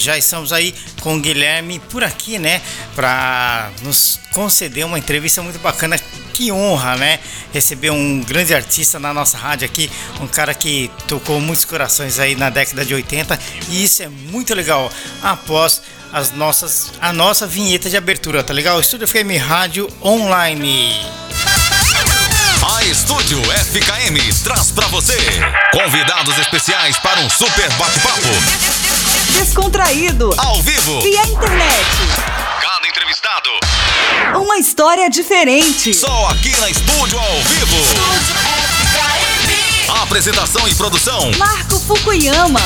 Já estamos aí com o Guilherme por aqui, né? Para nos conceder uma entrevista muito bacana. Que honra, né? Receber um grande artista na nossa rádio aqui, um cara que tocou muitos corações aí na década de 80 e isso é muito legal. Após as nossas a nossa vinheta de abertura, tá legal? Estúdio FM Rádio Online. A Estúdio FKM traz para você convidados especiais para um super bate-papo. Descontraído. Ao vivo. Via internet. Cada entrevistado. Uma história diferente. Só aqui na Estúdio ao vivo. Estúdio FKM. Apresentação e produção. Marco Fukuyama.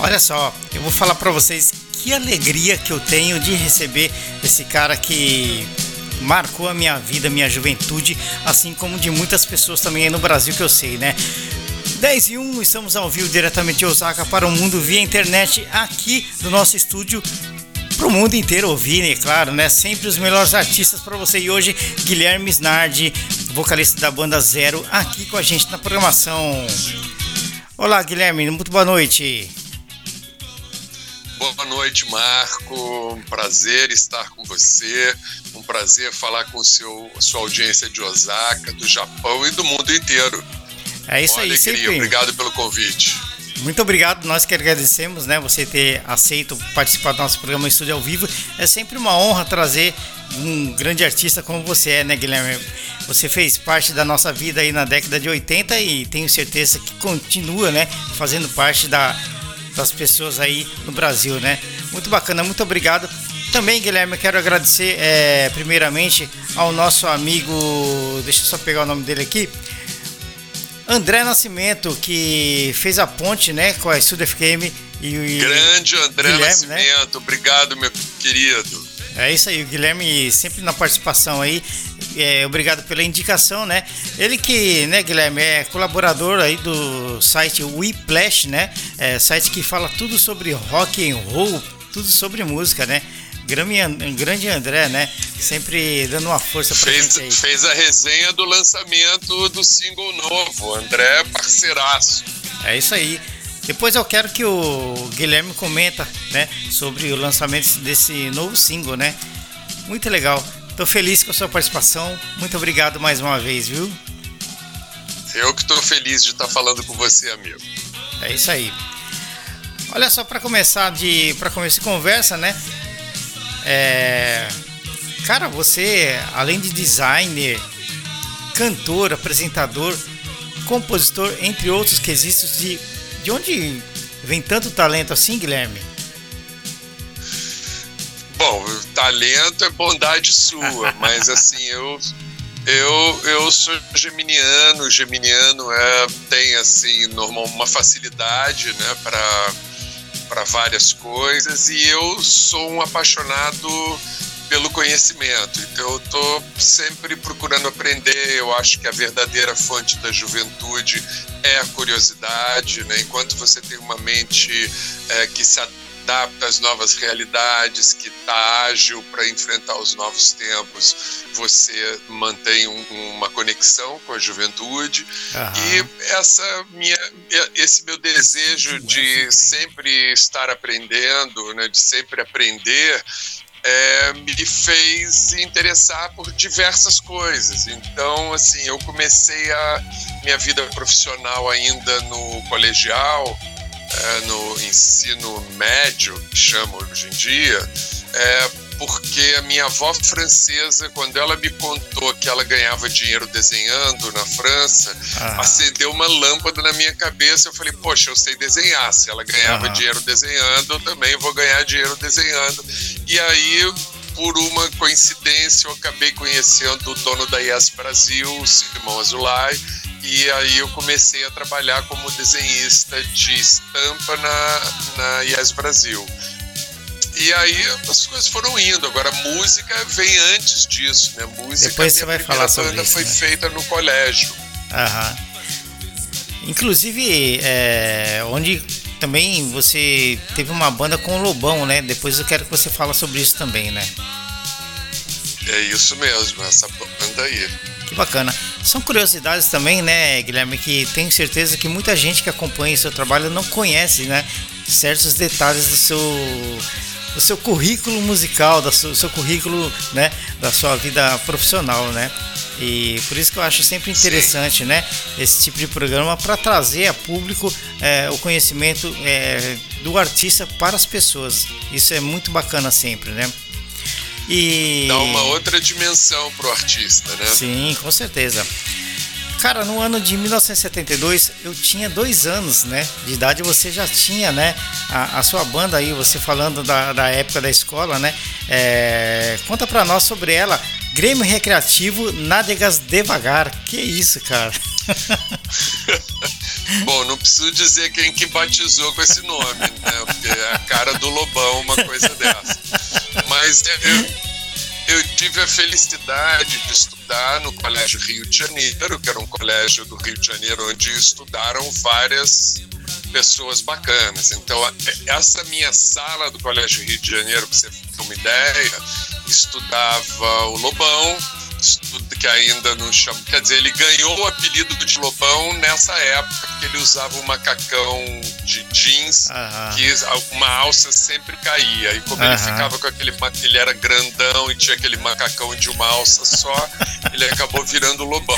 Olha só, eu vou falar para vocês que alegria que eu tenho de receber esse cara que marcou a minha vida, minha juventude, assim como de muitas pessoas também aí no Brasil que eu sei, né? 10 e 1, estamos ao vivo diretamente de Osaka para o mundo via internet aqui do nosso estúdio para o mundo inteiro ouvir, né? Claro, né? Sempre os melhores artistas para você. E hoje, Guilherme Snardi, vocalista da banda Zero, aqui com a gente na programação. Olá, Guilherme, muito boa noite. Boa noite, Marco. Um prazer estar com você. Um prazer falar com seu, sua audiência de Osaka, do Japão e do mundo inteiro. É isso aí, sempre. Obrigado pelo convite. Muito obrigado, nós que agradecemos, né, você ter aceito participar do nosso programa Estúdio ao Vivo. É sempre uma honra trazer um grande artista como você é, né, Guilherme? Você fez parte da nossa vida aí na década de 80 e tenho certeza que continua, né, fazendo parte da, das pessoas aí no Brasil, né? Muito bacana, muito obrigado. Também, Guilherme, quero agradecer é, primeiramente ao nosso amigo, deixa eu só pegar o nome dele aqui, André Nascimento, que fez a ponte, né, com a Estúdio FKM e Grande André Guilherme, né? Nascimento, né? obrigado, meu querido. É isso aí, o Guilherme sempre na participação aí. É, obrigado pela indicação, né? Ele que, né, Guilherme, é colaborador aí do site Weplash, né? É, site que fala tudo sobre rock and roll, tudo sobre música, né? grande André, né? Sempre dando uma força pra fez, gente aí. Fez a resenha do lançamento do single novo. André parceiraço. É isso aí. Depois eu quero que o Guilherme comenta, né, sobre o lançamento desse novo single, né? Muito legal. Tô feliz com a sua participação. Muito obrigado mais uma vez, viu? Eu que tô feliz de estar tá falando com você, amigo. É isso aí. Olha só para começar de para começar a conversa, né? É, cara, você além de designer, cantor, apresentador, compositor, entre outros quesitos de de onde vem tanto talento assim, Guilherme? Bom, talento é bondade sua, mas assim, eu eu, eu sou geminiano, geminiano é, tem assim normal uma facilidade, né, para para várias coisas e eu sou um apaixonado pelo conhecimento. Então eu estou sempre procurando aprender. Eu acho que a verdadeira fonte da juventude é a curiosidade, né? Enquanto você tem uma mente é, que se adapta às novas realidades, que está ágil para enfrentar os novos tempos, você mantém um, uma conexão com a juventude uhum. e essa minha, esse meu desejo de sempre estar aprendendo, né? De sempre aprender é, me fez interessar por diversas coisas. Então, assim, eu comecei a minha vida profissional ainda no colegial, é, no ensino médio, que chama hoje em dia, é, porque a minha avó francesa, quando ela me contou que ela ganhava dinheiro desenhando na França, ah. acendeu uma lâmpada na minha cabeça. Eu falei, poxa, eu sei desenhar. Se ela ganhava ah. dinheiro desenhando, eu também vou ganhar dinheiro desenhando. E aí, por uma coincidência, eu acabei conhecendo o dono da Yes Brasil, o Simão Azulay, e aí eu comecei a trabalhar como desenhista de estampa na, na Yes Brasil. E aí as coisas foram indo. Agora, música vem antes disso, né? Música, Depois você vai falar sobre banda isso, foi né? feita no colégio. Aham. Inclusive, é, onde também você teve uma banda com o Lobão, né? Depois eu quero que você fale sobre isso também, né? É isso mesmo, essa banda aí. Que bacana. São curiosidades também, né, Guilherme, que tenho certeza que muita gente que acompanha o seu trabalho não conhece, né, certos detalhes do seu do seu currículo musical, do seu, do seu currículo, né, da sua vida profissional, né? E por isso que eu acho sempre interessante, Sim. né, esse tipo de programa para trazer a público é, o conhecimento é, do artista para as pessoas. Isso é muito bacana sempre, né? E... Dá uma outra dimensão pro artista, né? Sim, com certeza. Cara, no ano de 1972 eu tinha dois anos, né? De idade você já tinha, né? A, a sua banda aí, você falando da, da época da escola, né? É, conta pra nós sobre ela. Grêmio Recreativo Nádegas Devagar. Que isso, cara? Bom, não preciso dizer quem que batizou com esse nome, né? Porque é a cara do Lobão, uma coisa dessa. Mas eu, eu tive a felicidade de estudar no Colégio Rio de Janeiro, que era um colégio do Rio de Janeiro onde estudaram várias pessoas bacanas. Então, essa minha sala do Colégio Rio de Janeiro, para você ter uma ideia, estudava o Lobão, que ainda não chama. Quer dizer, ele ganhou o apelido de Lobão nessa época, que ele usava um macacão de jeans, que uma alça sempre caía. E como ele ficava com aquele. Ele era grandão e tinha aquele macacão de uma alça só, ele acabou virando Lobão.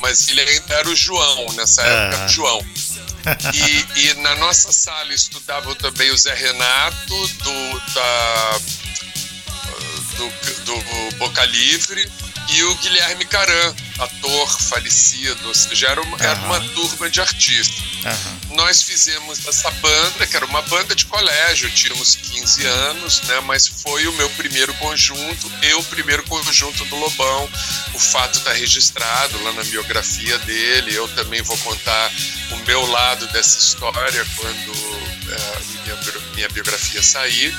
Mas ele ainda era o João, nessa época, o João. E, e, na nossa sala estudavam também o Zé Renato, do, da, do, do Boca Livre, e o Guilherme Caran, ator falecido, ou seja, era uma, uhum. era uma turma de artistas. Uhum. Nós fizemos essa banda, que era uma banda de colégio, tínhamos 15 anos, né, mas foi o meu primeiro conjunto e o primeiro conjunto do Lobão. O fato está registrado lá na biografia dele. Eu também vou contar o meu lado dessa história quando é, minha, minha biografia sair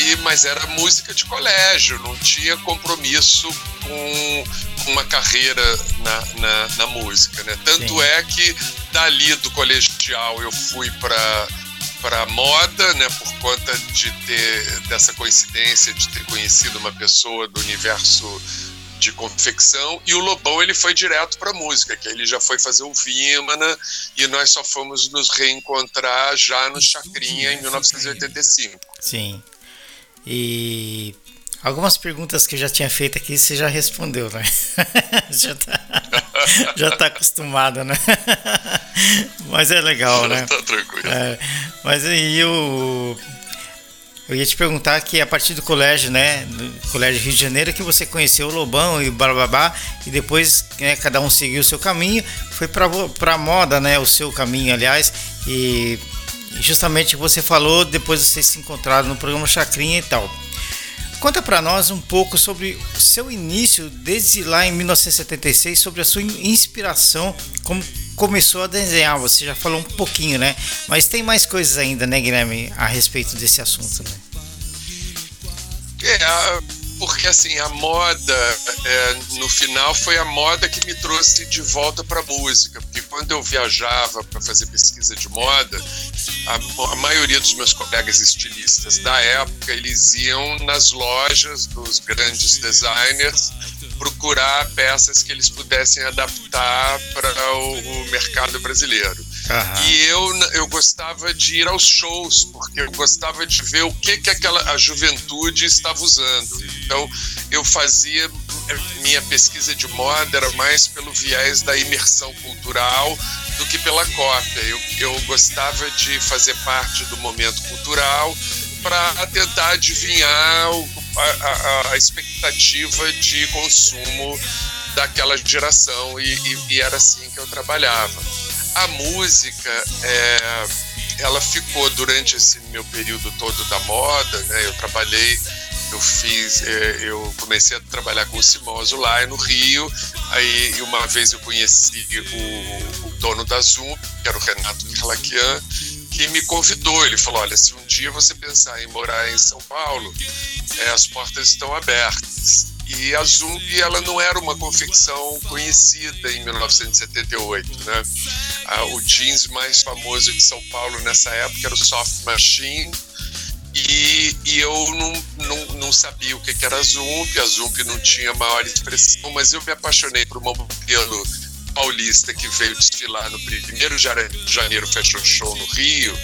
e, mas era música de colégio, não tinha compromisso com, com uma carreira na, na, na, música. Né? Tanto Sim. é que dali do colegial eu fui para para moda, né, por conta de ter dessa coincidência de ter conhecido uma pessoa do universo de confecção e o Lobão ele foi direto para música, que ele já foi fazer o Vimana e nós só fomos nos reencontrar já no Chacrinha em 1985. Sim. E algumas perguntas que eu já tinha feito aqui você já respondeu, né? já, tá, já tá acostumado, né? mas é legal, né? Tá tranquilo. É, mas aí eu, eu ia te perguntar que a partir do colégio, né? Do colégio Rio de Janeiro, que você conheceu o Lobão e blá blá, e depois né, cada um seguiu o seu caminho, foi pra, pra moda, né? O seu caminho, aliás, e justamente você falou, depois vocês se encontraram no programa Chacrinha e tal. Conta para nós um pouco sobre o seu início, desde lá em 1976, sobre a sua inspiração, como começou a desenhar. Você já falou um pouquinho, né? Mas tem mais coisas ainda, né, Guilherme, a respeito desse assunto, né? É, porque assim, a moda, é, no final, foi a moda que me trouxe de volta para a música. Porque quando eu viajava para fazer pesquisa de moda, a, a, maioria dos meus colegas estilistas da época, eles iam nas lojas dos grandes designers procurar peças que eles pudessem adaptar para o, o mercado brasileiro. Uhum. E eu, eu gostava de ir aos shows, porque eu gostava de ver o que, que aquela, a juventude estava usando. Então, eu fazia minha pesquisa de moda era mais pelo viés da imersão cultural do que pela cópia. Eu, eu gostava de fazer parte do momento cultural para tentar adivinhar o, a, a, a, expectativa de consumo daquela geração e, e, e, era assim que eu trabalhava. A música, é, ela ficou durante esse meu período todo da moda, né? Eu trabalhei eu fiz, é, eu comecei a trabalhar com o Simoso lá no Rio, aí uma vez eu conheci o, o dono da Zoom, que era o Renato Calaquian, que me convidou. Ele falou: Olha, se um dia você pensar em morar em São Paulo, é, as portas estão abertas. E a Zump ela não era uma confecção conhecida em 1978, né? Ah, o jeans mais famoso de São Paulo nessa época era o Soft Machine, e, e eu não, não, não, sabia o que, que era Zump, a Zump não tinha maior expressão, mas eu me apaixonei por uma modelo paulista que veio desfilar no primeiro janeiro Fashion Show no Rio.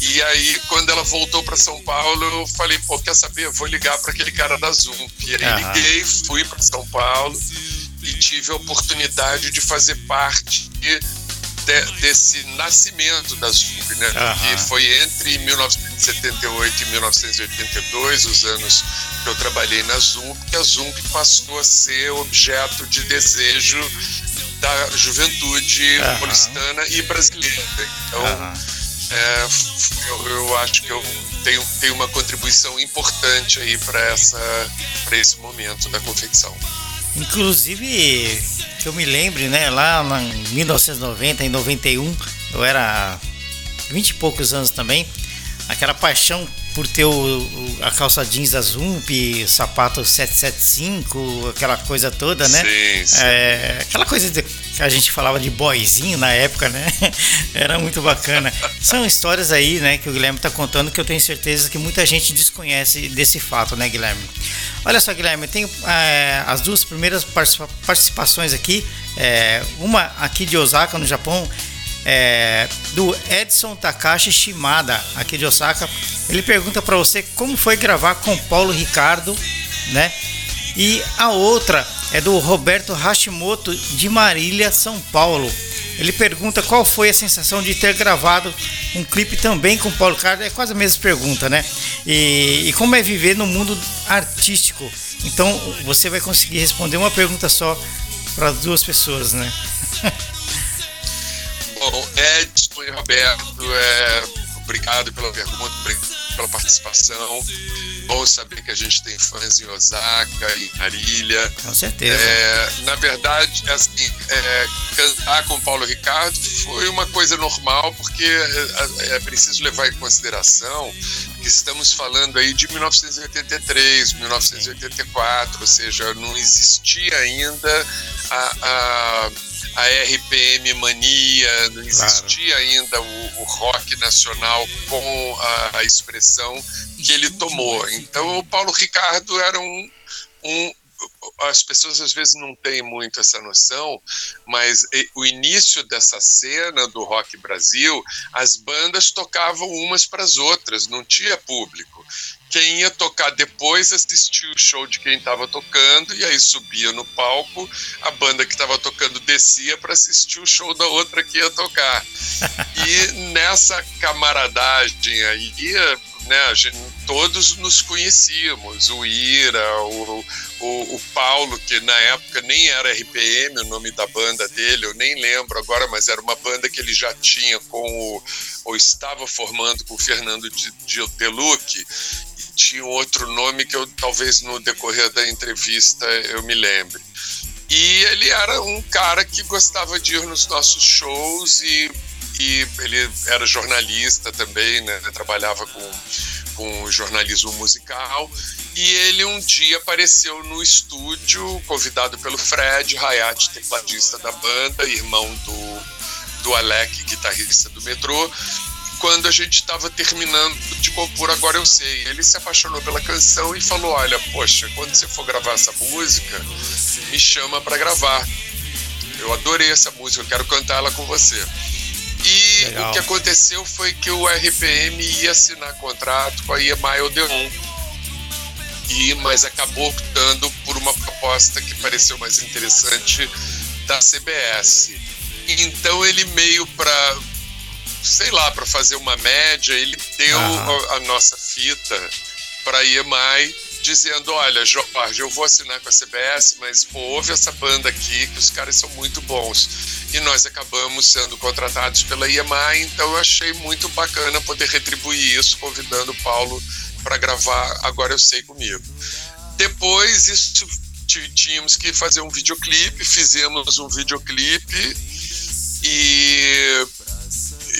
E aí, quando ela voltou para São Paulo, eu falei, pô, quer saber? Eu vou ligar para aquele cara da Zump. E aí uhum. liguei, fui para São Paulo e tive a oportunidade de fazer parte de, desse nascimento da Zump, né? Uhum. Que foi entre 1978 e 1982, os anos que eu trabalhei na Zump, que a Zump passou a ser objeto de desejo da juventude uhum. paulistana e brasileira. Então, uhum. É, eu, eu, acho que eu tenho, tenho uma contribuição importante aí para esse momento da confecção. Inclusive, que eu me lembre, né, lá em 1990, em 91, eu era 20 e poucos anos também, aquela paixão por ter o, o, a calça jeans da Zump, sapato 775, aquela coisa toda, né? Sim, sim. É, aquela coisa de, que a gente falava de boyzinho na época, né? Era muito bacana. São histórias aí, né, que o Guilherme está contando que eu tenho certeza que muita gente desconhece desse fato, né, Guilherme? Olha só, Guilherme, eu tenho é, as duas primeiras participações aqui. É, uma aqui de Osaka, no Japão, é, do Edson Takashi Shimada, aqui de Osaka. Ele pergunta para você como foi gravar com Paulo Ricardo, né? E a outra é do Roberto Hashimoto de Marília, São Paulo. Ele pergunta qual foi a sensação de ter gravado um clipe também com Paulo Ricardo. É quase a mesma pergunta, né? E, e como é viver no mundo artístico. Então você vai conseguir responder uma pergunta só para duas pessoas, né? Bom, Edson e Roberto, é, obrigado pela pergunta, obrigado pela participação. Bom saber que a gente tem fãs em Osaka, em Marília. Com certeza. É, na verdade, assim, é, cantar com Paulo Ricardo foi uma coisa normal, porque é, é preciso levar em consideração que estamos falando aí de 1983, 1984, ou seja, não existia ainda a, a a RPM mania, não existia claro. ainda o, o, rock nacional com a, a, expressão que ele tomou. Então o Paulo Ricardo era um, um as pessoas às vezes não têm muito essa noção, mas o início dessa cena do rock Brasil, as bandas tocavam umas para as outras, não tinha público quem ia tocar depois assistia o show de quem estava tocando e aí subia no palco, a banda que estava tocando descia para assistir o show da outra que ia tocar. e nessa camaradagem aí, né, gente, todos nos conhecíamos, o Ira, o, o, o, Paulo, que na época nem era RPM o nome da banda dele, eu nem lembro agora, mas era uma banda que ele já tinha com o, ou estava formando com o Fernando de, de Deluque, tinha outro nome que eu talvez no decorrer da entrevista eu me lembre. E ele era um cara que gostava de ir nos nossos shows e, e ele era jornalista também, né? trabalhava com, com jornalismo musical. E ele um dia apareceu no estúdio, convidado pelo Fred Hayat, tecladista da banda, irmão do, do Alec, guitarrista do metrô, quando a gente estava terminando de compor Agora Eu Sei. Ele se apaixonou pela canção e falou: Olha, poxa, quando você for gravar essa música, me chama para gravar. Eu adorei essa música, eu quero cantar ela com você. E Legal. o que aconteceu foi que o RPM ia assinar contrato com a EMI Odeon. E, mas acabou optando por uma proposta que pareceu mais interessante da CBS. Então ele meio para sei lá, para fazer uma média, ele deu a, a, nossa fita para a EMI dizendo, olha, Jorge, eu vou assinar com a CBS, mas pô, ouve essa banda aqui, que os caras são muito bons. E nós acabamos sendo contratados pela EMI, então eu achei muito bacana poder retribuir isso, convidando o Paulo para gravar Agora Eu Sei Comigo. Depois, isso tínhamos que fazer um videoclipe, fizemos um videoclipe e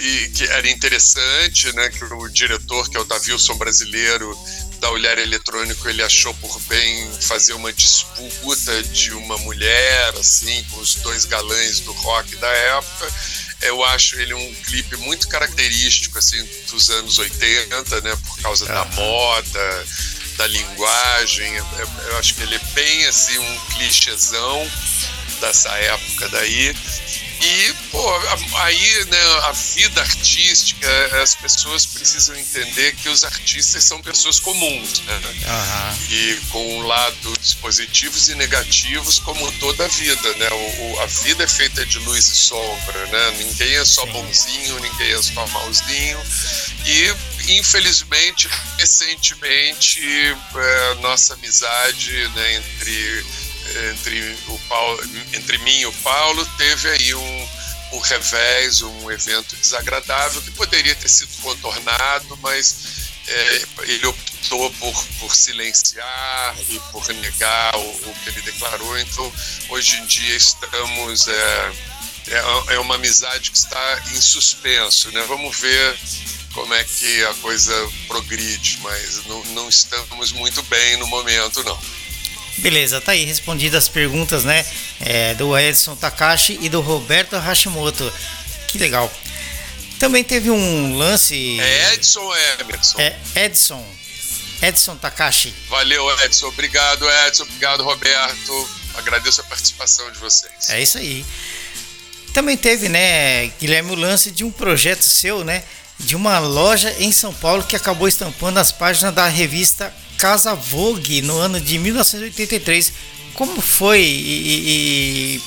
e que era interessante, né, que o diretor, que é o Davilson brasileiro da Olhar Eletrônico, ele achou por bem fazer uma disputa de uma mulher, assim, com os dois galãs do rock da época. Eu acho ele um clipe muito característico, assim, dos anos 80, né, por causa da moda, da linguagem. Eu acho que ele é bem, assim, um clichêzão dessa época daí. E, pô, aí, né, a vida artística, as pessoas precisam entender que os artistas são pessoas comuns, né? Uhum. E com um lado positivos e negativos, como toda a vida, né? O, o, a vida é feita de luz e sombra, né? Ninguém é só bonzinho, ninguém é só malzinho. E, infelizmente, recentemente, é, nossa amizade né, entre entre, o Paulo, entre mim e o Paulo, teve aí um, um revés, um evento desagradável que poderia ter sido contornado, mas é, ele optou por, por silenciar e por negar o, o, que ele declarou. Então, hoje em dia estamos. É, é, é uma amizade que está em suspenso, né? Vamos ver como é que a coisa progride, mas não, não estamos muito bem no momento, não. Beleza, tá aí respondidas as perguntas, né? É, do Edson Takashi e do Roberto Hashimoto. Que legal. Também teve um lance. É Edson ou é Emerson? É Edson. Edson Takashi. Valeu, Edson. Obrigado, Edson. Obrigado, Roberto. Agradeço a participação de vocês. É isso aí. Também teve, né, Guilherme, o lance de um projeto seu, né? De uma loja em São Paulo que acabou estampando as páginas da revista Casa Vogue no ano de 1983. Como foi e, e,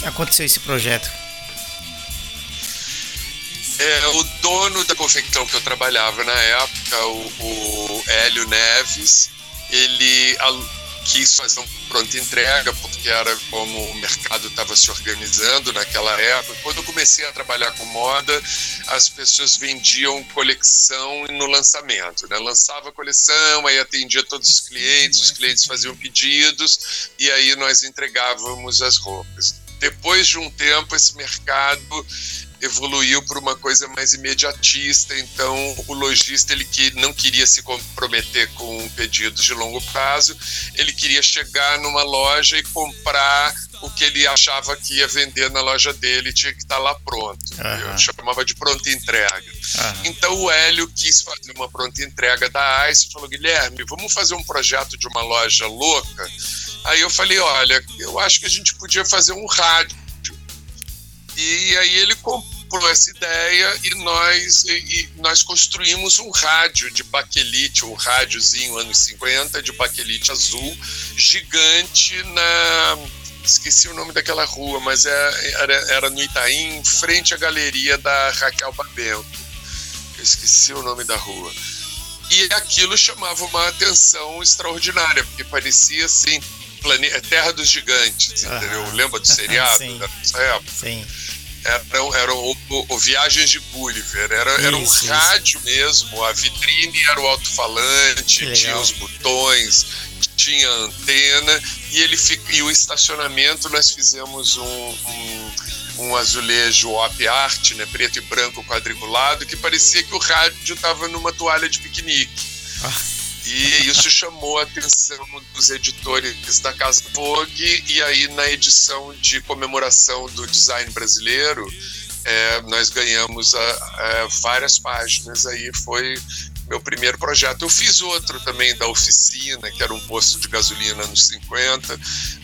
que aconteceu esse projeto? É, o dono da confecção que eu trabalhava na época, o, o Hélio Neves, ele quis fazer um pronta entrega, porque era como o mercado estava se organizando naquela época. Quando eu comecei a trabalhar com moda, as pessoas vendiam coleção no lançamento. Né? Lançava a coleção, aí atendia todos os clientes, os clientes faziam pedidos e aí nós entregávamos as roupas. Depois de um tempo, esse mercado evoluiu para uma coisa mais imediatista. Então, o lojista ele que não queria se comprometer com pedidos de longo prazo, ele queria chegar numa loja e comprar o que ele achava que ia vender na loja dele tinha que estar tá lá pronto. Uhum. Eu chamava de pronta entrega. Uhum. Então o Hélio quis fazer uma pronta entrega da ICE e falou: Guilherme, vamos fazer um projeto de uma loja louca. Aí eu falei: olha, eu acho que a gente podia fazer um rádio e aí ele comprou essa ideia e nós, e nós construímos um rádio de baquelite, um rádiozinho anos 50 de baquelite azul, gigante na. Esqueci o nome daquela rua, mas é, era, era no Itaim, frente à galeria da Raquel Babento. Eu esqueci o nome da rua. E aquilo chamava uma atenção extraordinária, porque parecia assim, plane... Terra dos Gigantes, entendeu? Lembra do seriado Sim. dessa época? Sim eram, eram o, o, Viagens de Gulliver, era, isso, era um isso. rádio mesmo, a vitrine era o alto-falante, tinha os botões, tinha antena, e, ele e o estacionamento nós fizemos um, um, um azulejo op art, né, preto e branco quadriculado, que parecia que o rádio estava numa toalha de piquenique. Ah. E isso chamou a atenção dos editores da Casa Vogue, e aí na edição de comemoração do design brasileiro, é, nós ganhamos a, a, várias páginas, aí foi meu primeiro projeto. Eu fiz outro também da oficina, que era um posto de gasolina nos 50,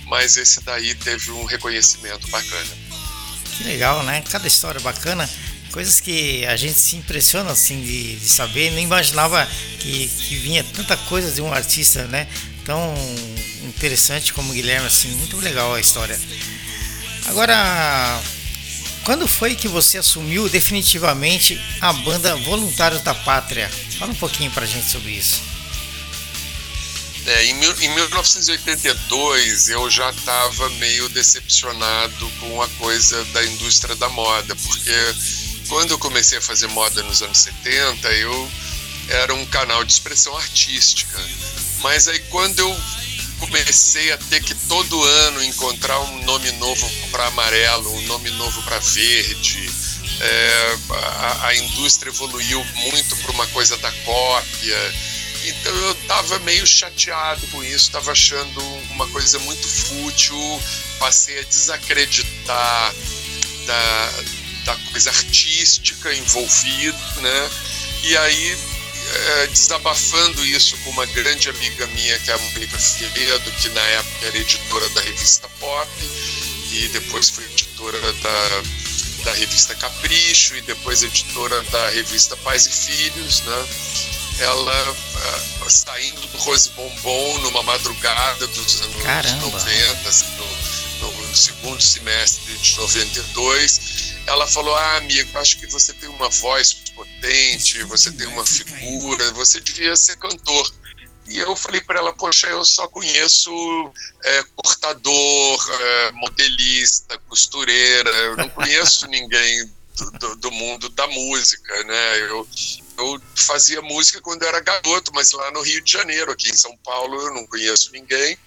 mas esse daí teve um reconhecimento bacana. Que legal, né? Cada história bacana coisas que a gente se impressiona assim de, de saber, não imaginava que, que vinha tanta coisa de um artista, né? Tão interessante como o Guilherme, assim, muito legal a história. Agora, quando foi que você assumiu definitivamente a banda Voluntários da Pátria? Fala um pouquinho pra gente sobre isso. É, em, em 1982 eu já estava meio decepcionado com a coisa da indústria da moda, porque quando eu comecei a fazer moda nos anos 70, eu era um canal de expressão artística. Mas aí quando eu comecei a ter que todo ano encontrar um nome novo para amarelo, um nome novo para verde, é, a, a indústria evoluiu muito para uma coisa da cópia então eu estava meio chateado com isso, estava achando uma coisa muito fútil, passei a desacreditar da, da coisa artística envolvida, né? E aí, é, desabafando isso com uma grande amiga minha, que é a Mônica Figueiredo, que na época era editora da revista Pop, e depois foi editora da, da revista Capricho, e depois editora da revista Pais e Filhos, né? ela uh, saindo do Rose Bombom numa madrugada dos anos Caramba. 90, assim, no, no, segundo semestre de 92, ela falou: Ah, amigo, acho que você tem uma voz potente, você tem uma figura, você devia ser cantor. E eu falei para ela: Poxa, eu só conheço é, cortador, é, modelista, costureira, eu não conheço ninguém do, do, do, mundo da música, né? Eu, eu fazia música quando eu era garoto, mas lá no Rio de Janeiro, aqui em São Paulo, eu não conheço ninguém.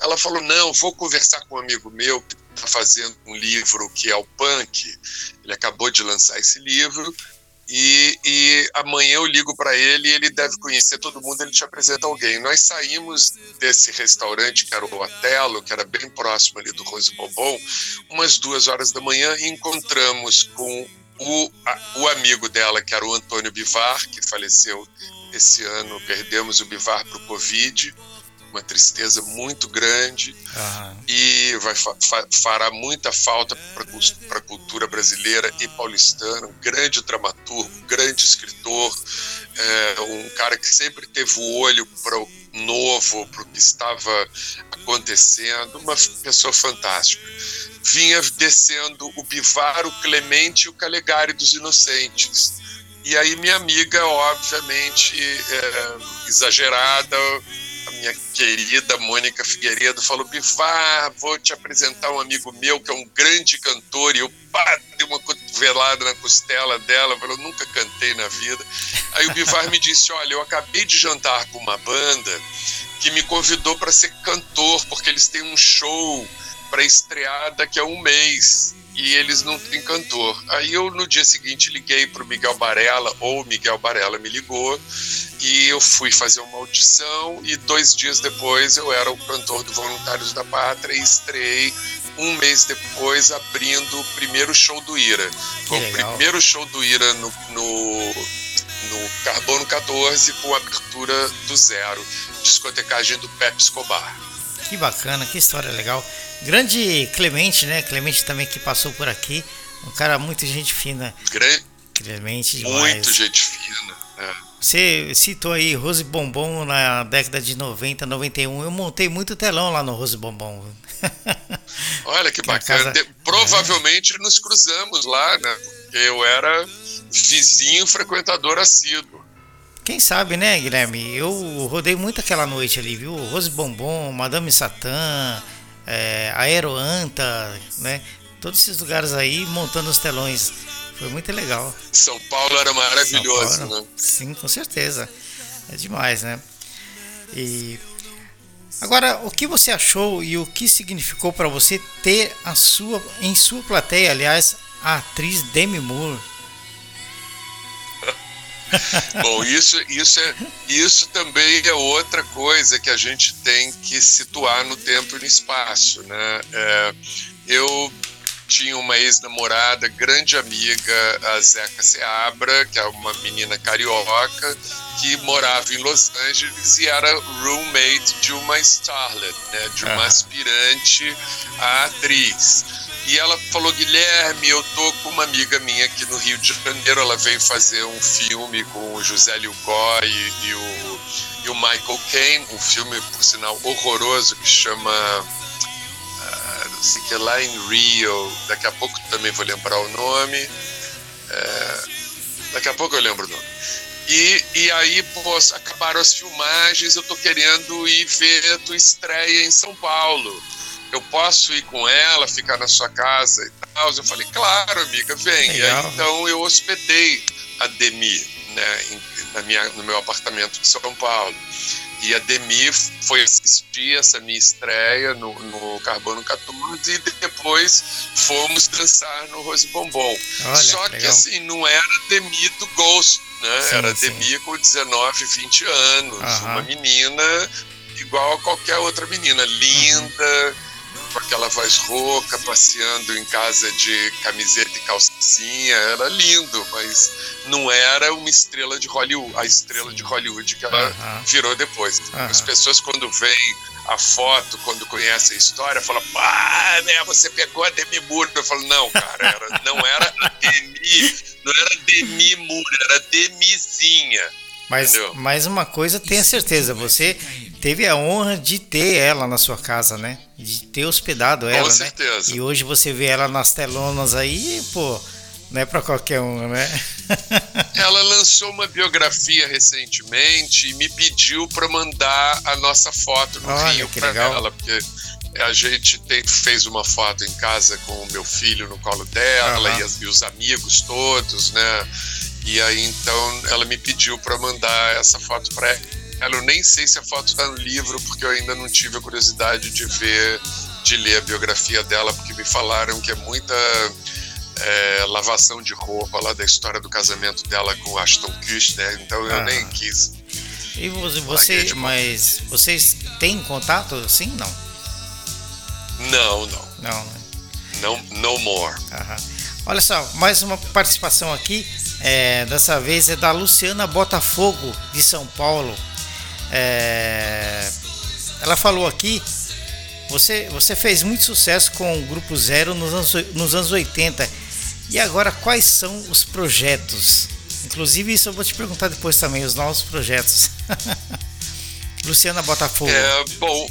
Ela falou: Não, vou conversar com um amigo meu que está fazendo um livro que é o Punk. Ele acabou de lançar esse livro. E, e amanhã eu ligo para ele ele deve conhecer todo mundo, ele te apresenta alguém. Nós saímos desse restaurante, que era o Otelo, que era bem próximo ali do Rose Bobon, umas duas horas da manhã e encontramos com o, a, o amigo dela, que era o Antônio Bivar, que faleceu esse ano, perdemos o Bivar para o Covid, uma tristeza muito grande uhum. e vai fa fará muita falta para a cultura brasileira e paulistana. Um grande dramaturgo, um grande escritor, é, um cara que sempre teve o olho para o novo, para o que estava acontecendo, uma pessoa fantástica vinha descendo o Bivar, o Clemente e o Calegari dos Inocentes. E aí minha amiga, obviamente, é, exagerada, minha querida Mônica Figueiredo falou, Bivar, vou te apresentar um amigo meu que é um grande cantor, e eu pá, dei uma cotovelada na costela dela, falou, nunca cantei na vida. Aí o Bivar me disse, olha, eu acabei de jantar com uma banda que me convidou para ser cantor, porque eles têm um show para estrear daqui a um mês e eles não têm cantor. Aí eu no dia seguinte liguei para o Miguel Barella, ou o Miguel Barella me ligou, e eu fui fazer uma audição e dois dias depois eu era o cantor do Voluntários da Pátria e estreiei um mês depois abrindo o primeiro show do Ira. Foi o primeiro show do Ira no, no, no Carbono 14 com abertura do Zero, discotecagem do Pepe Escobar. Que bacana, que história legal. Grande Clemente, né? Clemente também que passou por aqui. Um cara muito gente fina. Grande. Clemente demais. Muito gente fina. É. Você citou aí Rose Bombom na década de 90, 91. Eu montei muito telão lá no Rose Bombom. Olha que, que bacana. Casa... Provavelmente é. nos cruzamos lá, né? Eu era vizinho frequentador assíduo. Quem sabe, né, Guilherme? Eu rodei muito aquela noite ali, viu? Rose Bombom, Madame Satã, é, Aeroanta, né? Todos esses lugares aí montando os telões. Foi muito legal. São Paulo era maravilhoso, Paulo, né? Sim, com certeza. É demais, né? E agora, o que você achou e o que significou para você ter a sua em sua plateia, aliás, a atriz Demi Moore? Bom, isso, isso, é, isso também é outra coisa que a gente tem que situar no tempo e no espaço. Né? É, eu tinha uma ex-namorada, grande amiga, a Zeca Seabra, que é uma menina carioca, que morava em Los Angeles e era roommate de uma starlet, né, de uma aspirante a atriz. E ela falou: Guilherme, eu tô com uma amiga minha aqui no Rio de Janeiro. Ela veio fazer um filme com o José Lilgó e, e, o, e o Michael Caine, um filme, por sinal, horroroso que chama. Sei que é lá em Rio. Daqui a pouco também vou lembrar o nome. Uh, daqui a pouco eu lembro o nome. E, e aí, pô, acabaram as filmagens, eu tô querendo ir ver a tua estreia em São Paulo eu posso ir com ela, ficar na sua casa e tal? Eu falei, claro, amiga, vem. E aí, então eu hospedei a Demi né, em, na minha, no meu apartamento de São Paulo. E a Demi foi assistir essa minha estreia no, no Carbono 14 e depois fomos dançar no Rose Bombom. Olha, Só que, assim, não era Demi do Ghost, né? Sim, era sim. Demi com 19, 20 anos. Uma menina igual a qualquer outra menina, linda. Uhum com aquela voz rouca, passeando em casa de camiseta e calcinha, era lindo, mas não era uma estrela de Hollywood, a estrela de Hollywood que ela uhum. virou depois. Uhum. As pessoas quando veem a foto, quando conhecem a história, falam, pá, né, você pegou a Demi Moore. Eu falo, não, cara, era, não era a Demi, não era Demi Moore, era Demizinha. Mas mais uma coisa, tenha certeza, você teve a honra de ter ela na sua casa, né? De ter hospedado ela, Com né? certeza. E hoje você vê ela nas telonas aí, pô, não é para qualquer um, né? ela lançou uma biografia recentemente e me pediu para mandar a nossa foto no Olha, Rio para ela, porque a gente tem, fez uma foto em casa com o meu filho no colo dela uhum. e, as, e os amigos todos, né? E aí então ela me pediu para mandar essa foto para ela. Eu nem sei se a foto está no livro, porque eu ainda não tive a curiosidade de ver, de ler a biografia dela, porque me falaram que é muita é, lavação de roupa lá da história do casamento dela com Ashton Kutcher, então eu ah. nem quis. E você, mas vocês têm contato assim? Não. Não, não. Não, né? Não, no more. Aham. Olha só, mais uma participação aqui. É, dessa vez é da Luciana Botafogo, de São Paulo. É, ela falou aqui: você, você fez muito sucesso com o Grupo Zero nos anos, nos anos 80. E agora, quais são os projetos? Inclusive, isso eu vou te perguntar depois também, os novos projetos. Luciana Botafogo. É, bom,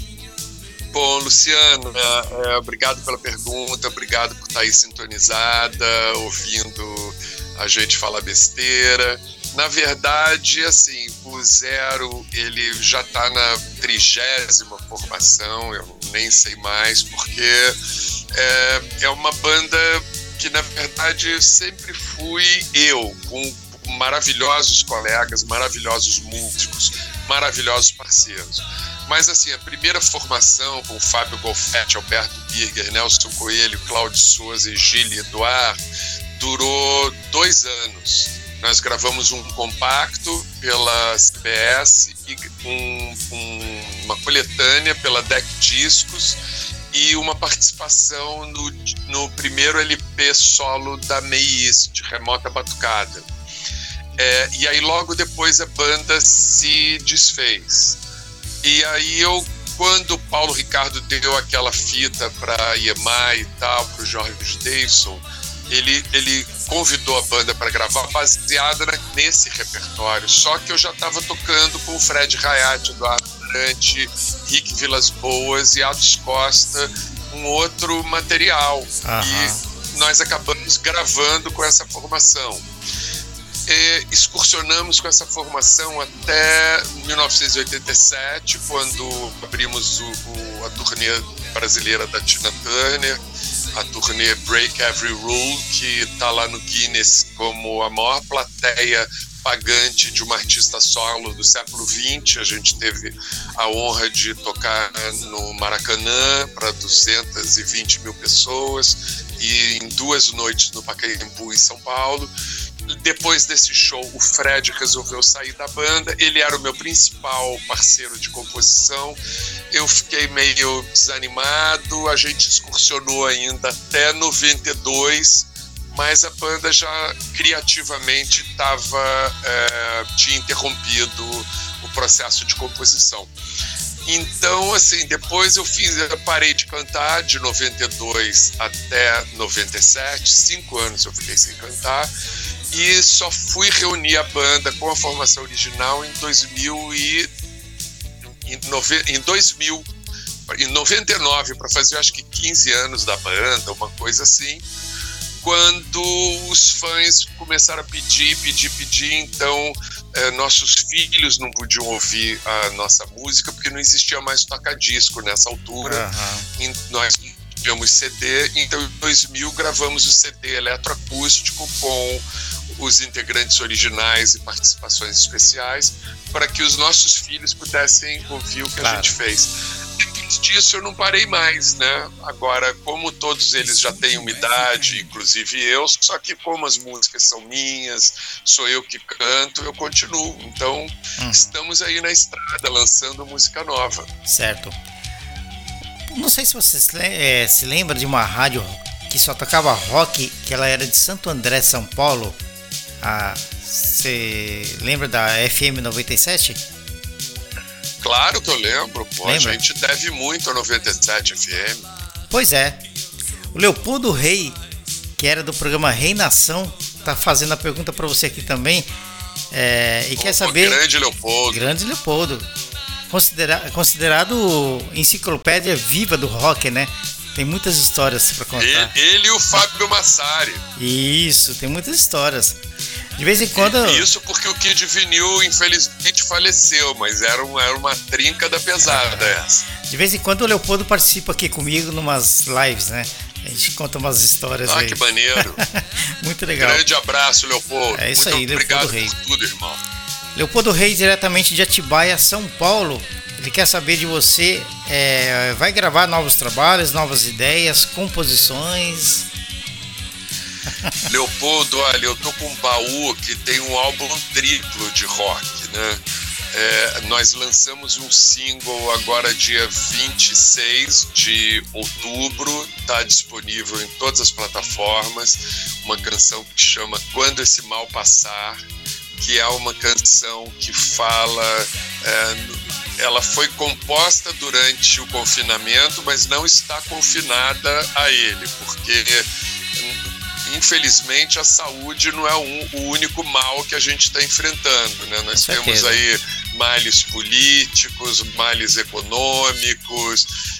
bom, Luciana, é, obrigado pela pergunta, obrigado por estar aí sintonizada, ouvindo a gente fala besteira. Na verdade, assim, o Zero ele já está na trigésima formação, eu nem sei mais, porque é, é uma banda que na verdade sempre fui eu, com maravilhosos colegas, maravilhosos músicos, maravilhosos parceiros. Mas assim, a primeira formação com Fábio Golfetti, Alberto Birger, Nelson Coelho, Cláudio Souza e Gilles Eduard durou dois anos. Nós gravamos um compacto pela CBS e um, um, uma coletânea pela Deck Discos e uma participação no, no primeiro LP solo da Meis, de Remota Batucada. É, e aí logo depois a banda se desfez. E aí eu, quando o Paulo Ricardo deu aquela fita para EMI e tal, para o Jorge Davidson, ele, ele convidou a banda para gravar baseada nesse repertório. Só que eu já estava tocando com o Fred Rayat, Eduardo Durante, Rick Vilas Boas e Atos Costa um outro material. E nós acabamos gravando com essa formação. E excursionamos com essa formação até 1987, quando abrimos o, o, a turnê brasileira da Tina Turner a turnê Break Every Rule, que está lá no Guinness como a maior plateia pagante de uma artista solo do século XX. A gente teve a honra de tocar no Maracanã para 220 mil pessoas e em duas noites no Pacaembu, em São Paulo. Depois desse show, o Fred resolveu sair da banda. Ele era o meu principal parceiro de composição. Eu fiquei meio desanimado. A gente excursionou ainda até 92, mas a banda já criativamente tava, é, tinha interrompido o processo de composição. Então, assim, depois eu fiz, eu parei de cantar de 92 até 97, cinco anos eu fiquei sem cantar, e só fui reunir a banda com a formação original em 2000 e em, nove, em 2000, em 99 para fazer acho que 15 anos da banda, uma coisa assim quando os fãs começaram a pedir, pedir, pedir, então é, nossos filhos não podiam ouvir a nossa música porque não existia mais toca-disco nessa altura. Uhum. nós tínhamos CD, então em 2000 gravamos o CD eletroacústico com os integrantes originais e participações especiais para que os nossos filhos pudessem ouvir o que claro. a gente fez depois disso eu não parei mais, né? Agora, como todos eles já têm umidade, inclusive eu, só que como as músicas são minhas, sou eu que canto, eu continuo. Então, hum. estamos aí na estrada lançando música nova. Certo. Não sei se você se, é, se lembra de uma rádio que só tocava rock, que ela era de Santo André, São Paulo. Você lembra da FM 97? Claro que eu lembro, pô. Lembra? A gente deve muito a 97 FM. Pois é. O Leopoldo Rei, que era do programa Rei Nação, tá fazendo a pergunta para você aqui também. É, e quer saber. Grande Leopoldo. Grande Leopoldo. Considera, considerado enciclopédia viva do rock, né? Tem muitas histórias para contar. Ele, ele, e o Fábio Massari. Isso, tem muitas histórias. De vez em quando. Isso porque o Kid Vinil, infelizmente, faleceu, mas era, um, era uma trinca da pesada essa. De vez em quando o Leopoldo participa aqui comigo numas lives, né? A gente conta umas histórias ah, aí. que maneiro. Muito legal. Grande abraço, Leopoldo. É isso Muito aí, obrigado Leopoldo por tudo, irmão. Leopoldo Rei, diretamente de Atibaia, São Paulo. Ele quer saber de você. É, vai gravar novos trabalhos, novas ideias, composições? Leopoldo, olha, eu tô com um baú que tem um álbum triplo de rock, né? É, nós lançamos um single agora dia 26 de outubro, está disponível em todas as plataformas, uma canção que chama Quando Esse Mal Passar, que é uma canção que fala. É, ela foi composta durante o confinamento, mas não está confinada a ele, porque infelizmente, a saúde não é um, o único mal que a gente está enfrentando. Né? Nós temos aí males políticos, males econômicos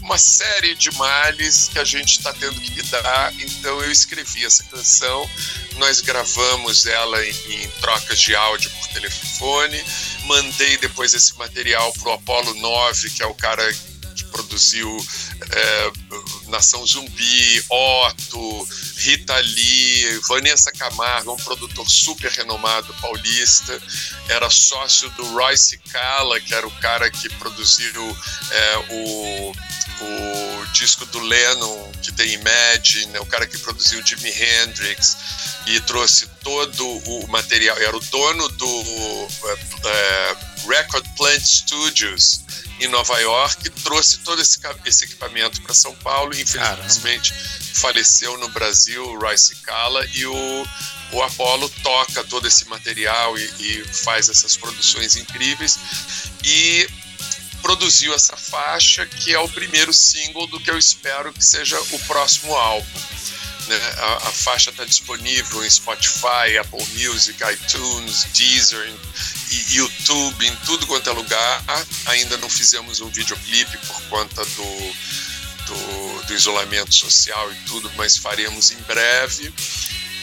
uma série de males que a gente está tendo que lidar. Então eu escrevi essa canção, nós gravamos ela em, em trocas de áudio por telefone, mandei depois esse material para o Apolo 9, que é o cara produziu é, Nação Zumbi, Otto, Rita Lee, Vanessa Camargo, um produtor super renomado paulista, era sócio do Royce Cala, que era o cara que produziu é, o, o disco do Lennon, que tem Imagine, né, o cara que produziu Jimi Hendrix e trouxe todo o material, era o dono do é Record Plant Studios, em Nova York, trouxe todo esse, esse equipamento para São Paulo e infelizmente Caramba. faleceu no Brasil o Royce Cala e o, o Apollo toca todo esse material e, e faz essas produções incríveis e produziu essa faixa que é o primeiro single do que eu espero que seja o próximo álbum. Né? A, a, faixa está disponível em Spotify, Apple Music, iTunes, Deezer, e YouTube, em tudo quanto é lugar. Ainda não fizemos um videoclipe por conta do, do, do isolamento social e tudo, mas faremos em breve.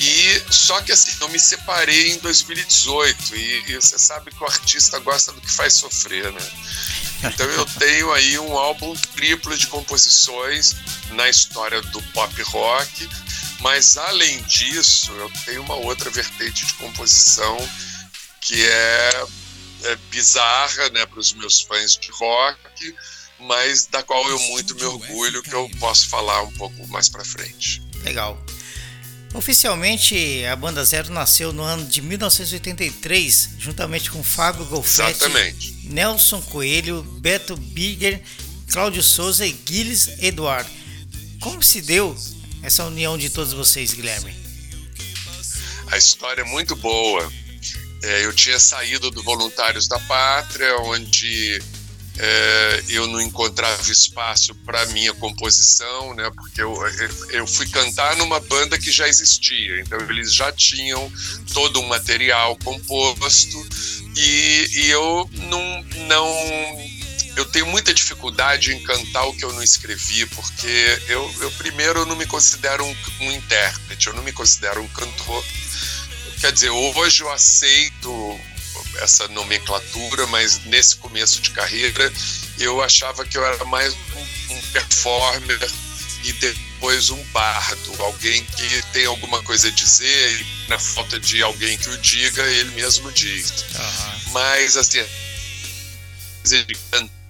E só que assim, eu me separei em 2018 e, e, você sabe que o artista gosta do que faz sofrer, né? Então eu tenho aí um álbum triplo de composições na história do pop rock, mas além disso, eu tenho uma outra vertente de composição que é, é bizarra né, para os meus fãs de rock, mas da qual eu muito me orgulho, que eu posso falar um pouco mais para frente. Legal. Oficialmente, a Banda Zero nasceu no ano de 1983, juntamente com Fábio Golfetti, Exatamente. Nelson Coelho, Beto Bigger, Cláudio Souza e Gilles Eduardo. Como se deu essa união de todos vocês, Guilherme? A história é muito boa. É, eu tinha saído do Voluntários da Pátria, onde é, eu não encontrava espaço para minha composição, né? Porque eu, eu fui cantar numa banda que já existia, então eles já tinham todo um material composto e, e eu não, não eu tenho muita dificuldade em cantar o que eu não escrevi, porque eu, eu primeiro não me considero um, um intérprete, eu não me considero um cantor. Quer dizer, hoje eu aceito essa nomenclatura, mas nesse começo de carreira eu achava que eu era mais um, um performer e depois um bardo, alguém que tem alguma coisa a dizer e na falta de alguém que o diga, ele mesmo diz. Uhum. Mas assim, de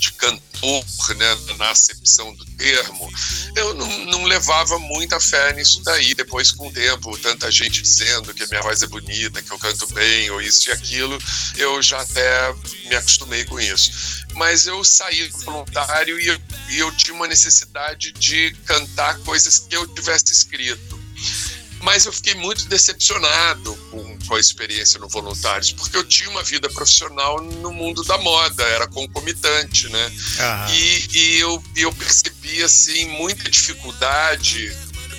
de cantor, né, na acepção do termo, eu não, não, levava muita fé nisso daí. Depois, com o tempo, tanta gente dizendo que a minha voz é bonita, que eu canto bem, ou isso e aquilo, eu já até me acostumei com isso. Mas eu saí voluntário e eu, e eu tinha uma necessidade de cantar coisas que eu tivesse escrito mas eu fiquei muito decepcionado com, com, a experiência no Voluntários, porque eu tinha uma vida profissional no mundo da moda, era concomitante, né? Uhum. E, e eu, eu percebi, assim, muita dificuldade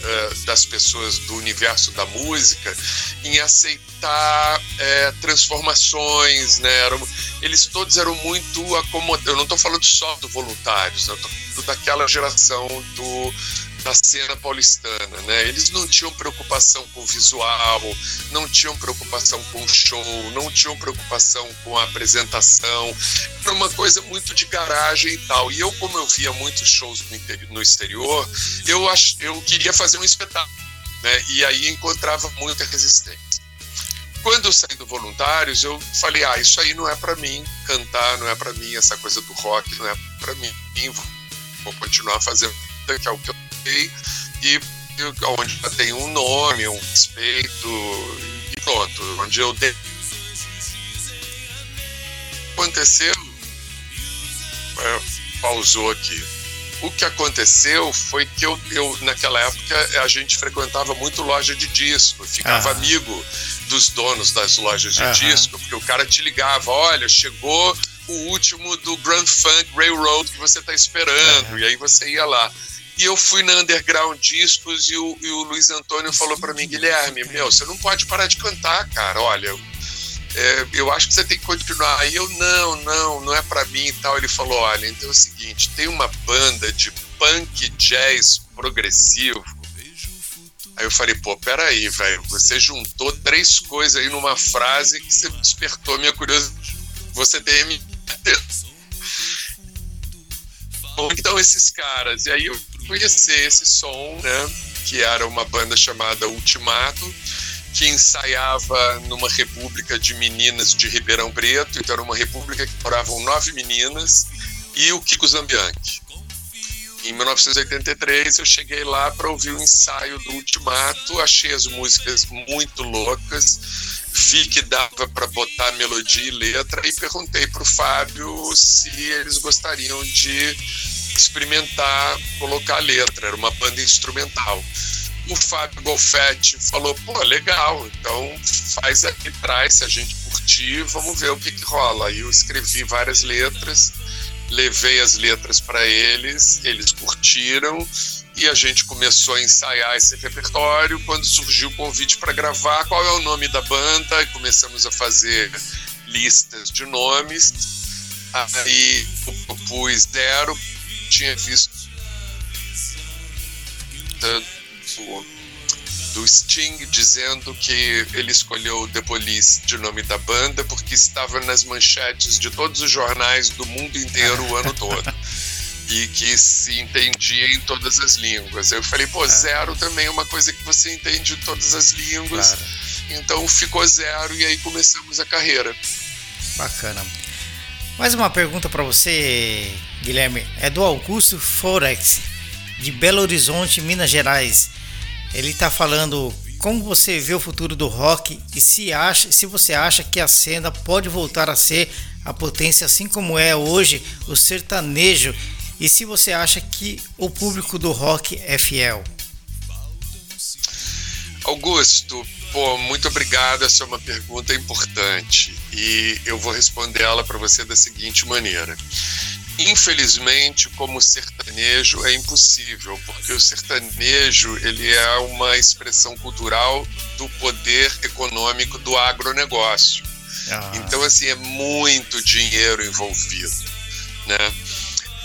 uh, das pessoas do universo da música em aceitar uh, transformações, né? Eram, eles todos eram muito acomodados. Eu não estou falando só do Voluntários, eu estou falando daquela geração do da cena paulistana, né? Eles não tinham preocupação com o visual, não tinham preocupação com o show, não tinham preocupação com a apresentação. Era uma coisa muito de garagem e tal. E eu, como eu via muitos shows no, interior, no exterior, eu, ach, eu queria fazer um espetáculo, né? E aí encontrava muita resistência. Quando eu saí do Voluntários, eu falei: ah, isso aí não é para mim cantar, não é para mim essa coisa do rock, não é para mim. Vou continuar fazendo que é o que eu e onde já tem um nome, um respeito e pronto, onde eu de... aconteceu é, pausou aqui. O que aconteceu foi que eu, eu, naquela época, a gente frequentava muito loja de disco, ficava ah. amigo dos donos das lojas de disco, porque o cara te ligava, olha, chegou o último do Grand Funk Railroad que você está esperando, e aí você ia lá. E eu fui na Underground Discos e o, e o Luiz Antônio falou para mim, Guilherme, meu, você não pode parar de cantar, cara. Olha, é, eu acho que você tem que continuar. Aí eu, não, não, não é para mim e tal. Ele falou, olha, então é o seguinte, tem uma banda de punk jazz progressivo. Aí eu falei, pô, peraí, velho, você juntou três coisas aí numa frase que você despertou minha curiosidade. Você tem minha então esses caras. E aí eu conhecer esse som, né? Que era uma banda chamada Ultimato, que ensaiava numa república de meninas de Ribeirão Preto, então era uma república que moravam nove meninas, e o Kiko Zambianchi. Em 1983 eu cheguei lá para ouvir o ensaio do Ultimato, achei as músicas muito loucas, vi que dava para botar melodia e letra e perguntei para o Fábio se eles gostariam de experimentar colocar letra, era uma banda instrumental. O Fábio Golfetti falou: pô, legal, então faz aqui atrás, se a gente curtir, vamos ver o que, que rola. Aí eu escrevi várias letras, levei as letras para eles, eles curtiram e a gente começou a ensaiar esse repertório. Quando surgiu o convite para gravar, qual é o nome da banda? E começamos a fazer listas de nomes. Aí eu propus Zero tinha visto do, do Sting dizendo que ele escolheu The Police de nome da banda porque estava nas manchetes de todos os jornais do mundo inteiro o ano todo. e que se entendia em todas as línguas. Eu falei, pô, é. zero também é uma coisa que você entende em todas as línguas. Claro. Então ficou zero e aí começamos a carreira. Bacana. Mais uma pergunta para você, Guilherme. É do Augusto Forex, de Belo Horizonte, Minas Gerais. Ele está falando como você vê o futuro do rock e se, acha, se você acha que a cena pode voltar a ser a potência assim como é hoje o sertanejo e se você acha que o público do rock é fiel. Augusto, pô, muito obrigado. Essa é uma pergunta importante e eu vou responder ela para você da seguinte maneira. Infelizmente, como sertanejo é impossível, porque o sertanejo ele é uma expressão cultural do poder econômico do agronegócio. Ah. Então, assim, é muito dinheiro envolvido, né?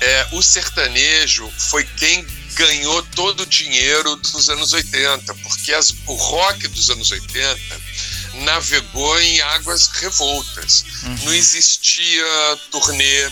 É, o sertanejo foi quem ganhou todo o dinheiro dos anos 80, porque as, o rock dos anos 80 navegou em águas revoltas. Uhum. Não existia turnê,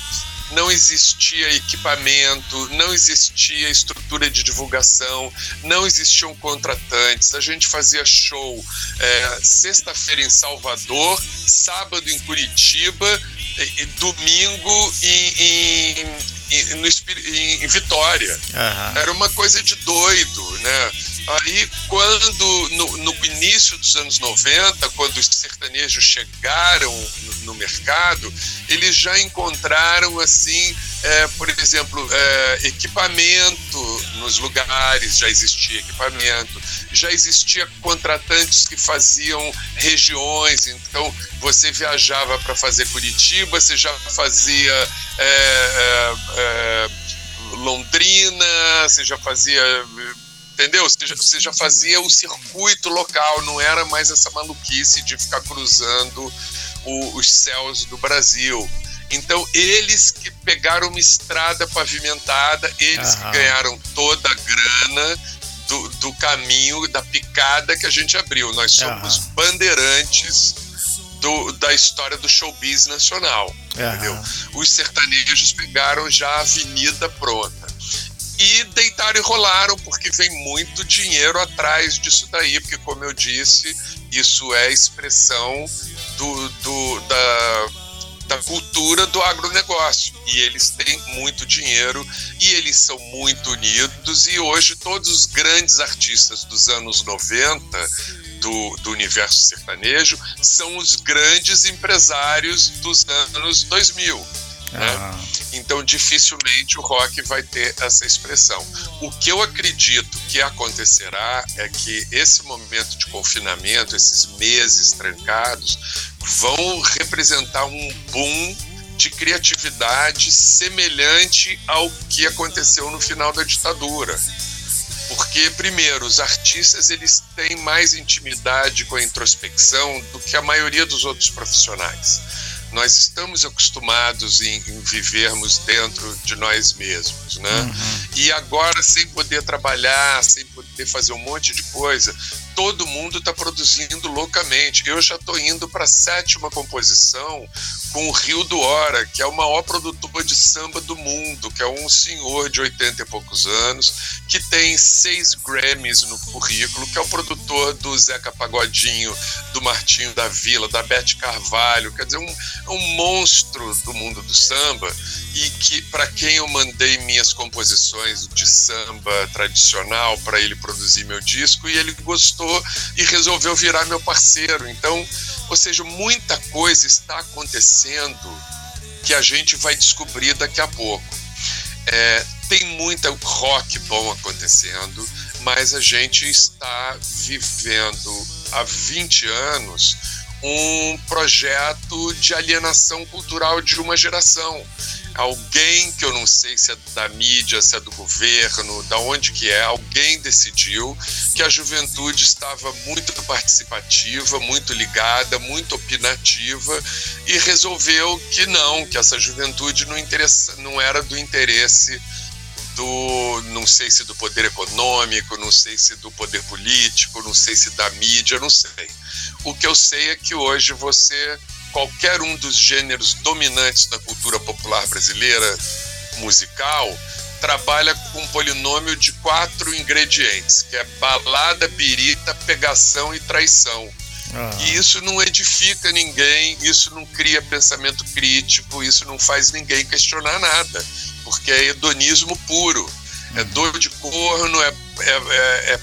não existia equipamento, não existia estrutura de divulgação, não existiam contratantes. A gente fazia show é, sexta-feira em Salvador, sábado em Curitiba, e, e domingo em, em, em, no, em Vitória. Uhum. Era uma coisa de doido, né? Aí, quando, no, no, início dos anos 90, quando os sertanejos chegaram no, no mercado, eles já encontraram, assim, é, por exemplo, é, equipamento nos lugares, já existia equipamento, já existia contratantes que faziam regiões, então você viajava para fazer Curitiba, você já fazia. É, é, é Londrina, você já fazia entendeu? Você já, você já fazia o circuito local, não era mais essa maluquice de ficar cruzando o, os céus do Brasil. Então, eles que pegaram uma estrada pavimentada, eles Aham. que ganharam toda a grana do, do, caminho, da picada que a gente abriu. Nós somos Aham. bandeirantes do, da história do showbiz nacional. Entendeu? Os sertanejos pegaram já a avenida pronta e deitaram e rolaram, porque vem muito dinheiro atrás disso daí, porque, como eu disse, isso é expressão do, do, da, da cultura do agronegócio. E eles têm muito dinheiro e eles são muito unidos. E hoje, todos os grandes artistas dos anos 90 do, do, universo sertanejo são os grandes empresários dos anos 2000. Né? Então, dificilmente o rock vai ter essa expressão. O que eu acredito que acontecerá é que esse momento de confinamento, esses meses trancados, vão representar um boom de criatividade semelhante ao que aconteceu no final da ditadura. Porque, primeiro, os artistas eles têm mais intimidade com a introspecção do que a maioria dos outros profissionais. Nós estamos acostumados em, em vivermos dentro de nós mesmos, né? Uhum. E agora, sem poder trabalhar, sem poder fazer um monte de coisa, todo mundo está produzindo loucamente. Eu já estou indo para a sétima composição com o Rio do Hora, que é o maior produtor de samba do mundo, que é um senhor de 80 e poucos anos, que tem seis Grammys no currículo, que é o produtor do Zeca Pagodinho, do Martinho da Vila, da Beth Carvalho, quer dizer, um, um monstro do mundo do samba e que para quem eu mandei minhas composições de samba tradicional para ele produzir meu disco e ele gostou e resolveu virar meu parceiro. Então, ou seja, muita coisa está acontecendo que a gente vai descobrir daqui a pouco. É, tem muita rock bom acontecendo, mas a gente está vivendo há 20 anos um projeto de alienação cultural de uma geração alguém que eu não sei se é da mídia, se é do governo, da onde que é, alguém decidiu que a juventude estava muito participativa, muito ligada, muito opinativa e resolveu que não, que essa juventude não, interessa, não era do interesse do, não sei se do poder econômico, não sei se do poder político, não sei se da mídia, não sei. O que eu sei é que hoje você qualquer um dos gêneros dominantes da cultura popular brasileira musical trabalha com um polinômio de quatro ingredientes, que é balada, birita, pegação e traição. Ah. E isso não edifica ninguém, isso não cria pensamento crítico, isso não faz ninguém questionar nada, porque é hedonismo puro. É uhum. dor de corno, é, é, é, é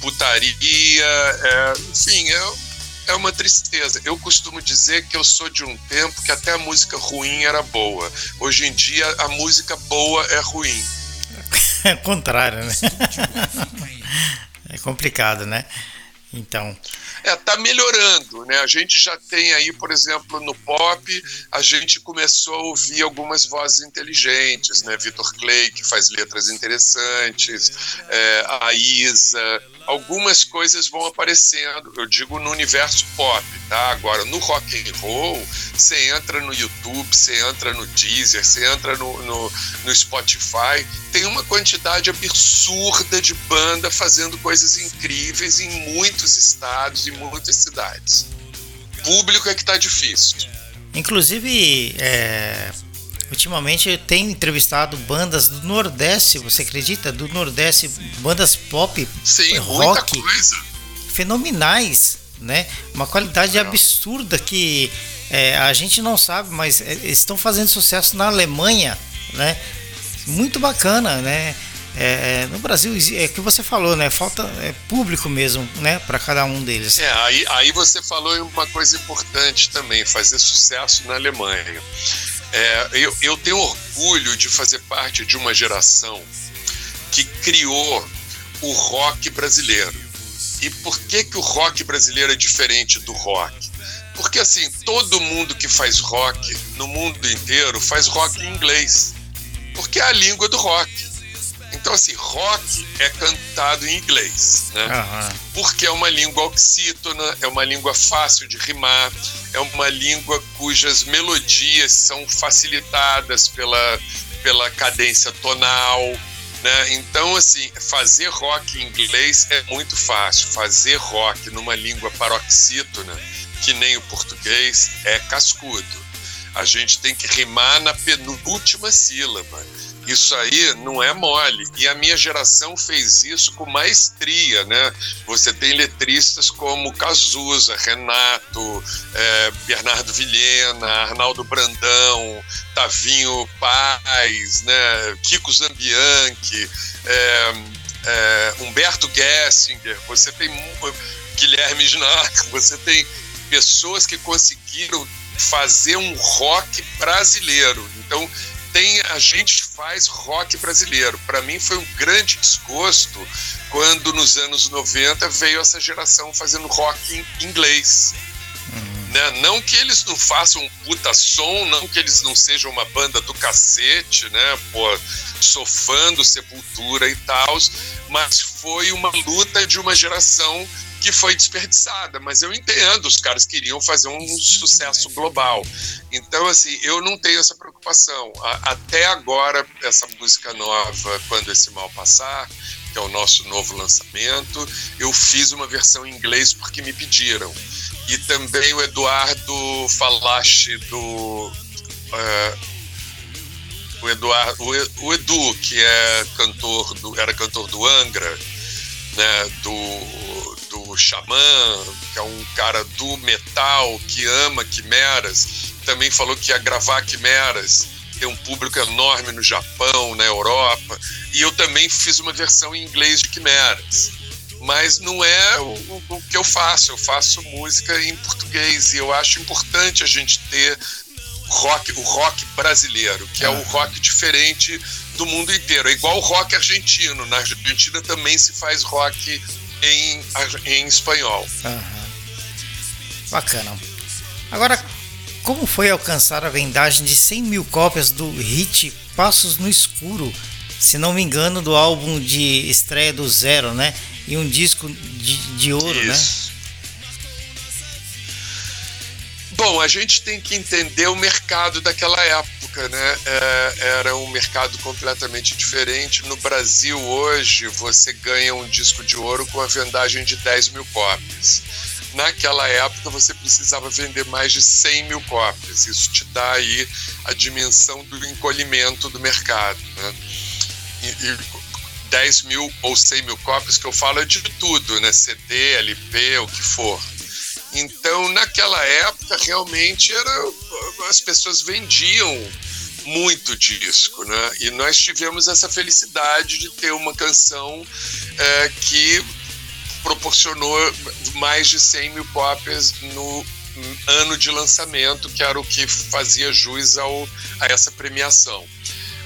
putaria, é, enfim, é é uma tristeza. Eu costumo dizer que eu sou de um tempo que até a música ruim era boa. Hoje em dia, a música boa é ruim. É contrário, né? É complicado, né? Então. É, tá melhorando, né? A gente já tem aí, por exemplo, no pop, a gente começou a ouvir algumas vozes inteligentes, né? Vitor Clay, que faz letras interessantes, é, a Isa, algumas coisas vão aparecendo, eu digo no universo pop, tá? Agora, no rock and roll, você entra no YouTube, você entra no Deezer, você entra no, no, no, Spotify, tem uma quantidade absurda de banda fazendo coisas incríveis em muitos estados muitas cidades. Público é que tá difícil. Inclusive, é, Ultimamente eu tenho entrevistado bandas do Nordeste, você acredita? Do Nordeste, bandas pop, Sim, rock, fenomenais, né? Uma qualidade absurda que é, a gente não sabe, mas é, estão fazendo sucesso na Alemanha, né? Muito bacana, né? É, é no Brasil é que você falou, né? Falta é, público mesmo, né? Para cada um deles. É, aí, aí você falou uma coisa importante também, fazer sucesso na Alemanha. É, eu, eu tenho orgulho de fazer parte de uma geração que criou o rock brasileiro. E por que, que o rock brasileiro é diferente do rock? Porque assim, todo mundo que faz rock no mundo inteiro faz rock em inglês. Porque é a língua do rock. Então, assim, rock é cantado em inglês, né? Uhum. Porque é uma língua oxítona, é uma língua fácil de rimar, é uma língua cujas melodias são facilitadas pela, pela cadência tonal, né? Então, assim, fazer rock em inglês é muito fácil. Fazer rock numa língua paroxítona, que nem o português, é cascudo. A gente tem que rimar na penúltima sílaba. Isso aí não é mole. E a minha geração fez isso com maestria, né? Você tem letristas como Cazuza, Renato, é, Bernardo Vilhena, Arnaldo Brandão, Tavinho Paz, né? Kiko Zambianchi, é, é, Humberto Gessinger, você tem Guilherme Snack, você tem pessoas que conseguiram fazer um rock brasileiro. Então, tem a gente faz rock brasileiro. Para mim foi um grande desgosto quando nos anos 90 veio essa geração fazendo rock em inglês. Uhum. Né? Não que eles não façam um puta som, não que eles não sejam uma banda do cacete, né? Pô, sou fã do Sepultura e tal, mas foi uma luta de uma geração que foi desperdiçada, mas eu entendo, os caras queriam fazer um sucesso global. Então, assim, eu não tenho essa preocupação. até agora, essa música nova, Quando Esse Mal Passar, que é o nosso novo lançamento, eu fiz uma versão em inglês porque me pediram. E também o Eduardo Falache do. Uh, o, Eduardo, o Edu, que é cantor do, era cantor do Angra, né, do do Xamã, que é um cara do metal que ama quimeras, também falou que ia gravar quimeras. Tem um público enorme no Japão, na Europa. E eu também fiz uma versão em inglês de quimeras. Mas não é o, o que eu faço. Eu faço música em português. E eu acho importante a gente ter rock, o rock brasileiro, que é o rock diferente do mundo inteiro. É igual o rock argentino. Na Argentina também se faz rock em, em espanhol. Uhum. Bacana. Agora, como foi alcançar a vendagem de 100 mil cópias do hit Passos no Escuro? Se não me engano, do álbum de estreia do Zero, né? E um disco de, de ouro, né? Isso. né? Bom, a gente tem que entender o mercado daquela época, né? É, era um mercado completamente diferente. No Brasil, hoje, você ganha um disco de ouro com a vendagem de 10 mil cópias. Naquela época, você precisava vender mais de 100 mil cópias. Isso te dá aí a dimensão do encolhimento do mercado, né? E, e 10 mil ou 100 mil cópias que eu falo é de tudo, né? CD, LP, o que for. Então, naquela época, realmente era, as pessoas vendiam muito disco, né? E nós tivemos essa felicidade de ter uma canção é, que proporcionou mais de 100 mil cópias no ano de lançamento, que era o que fazia jus ao, a essa premiação.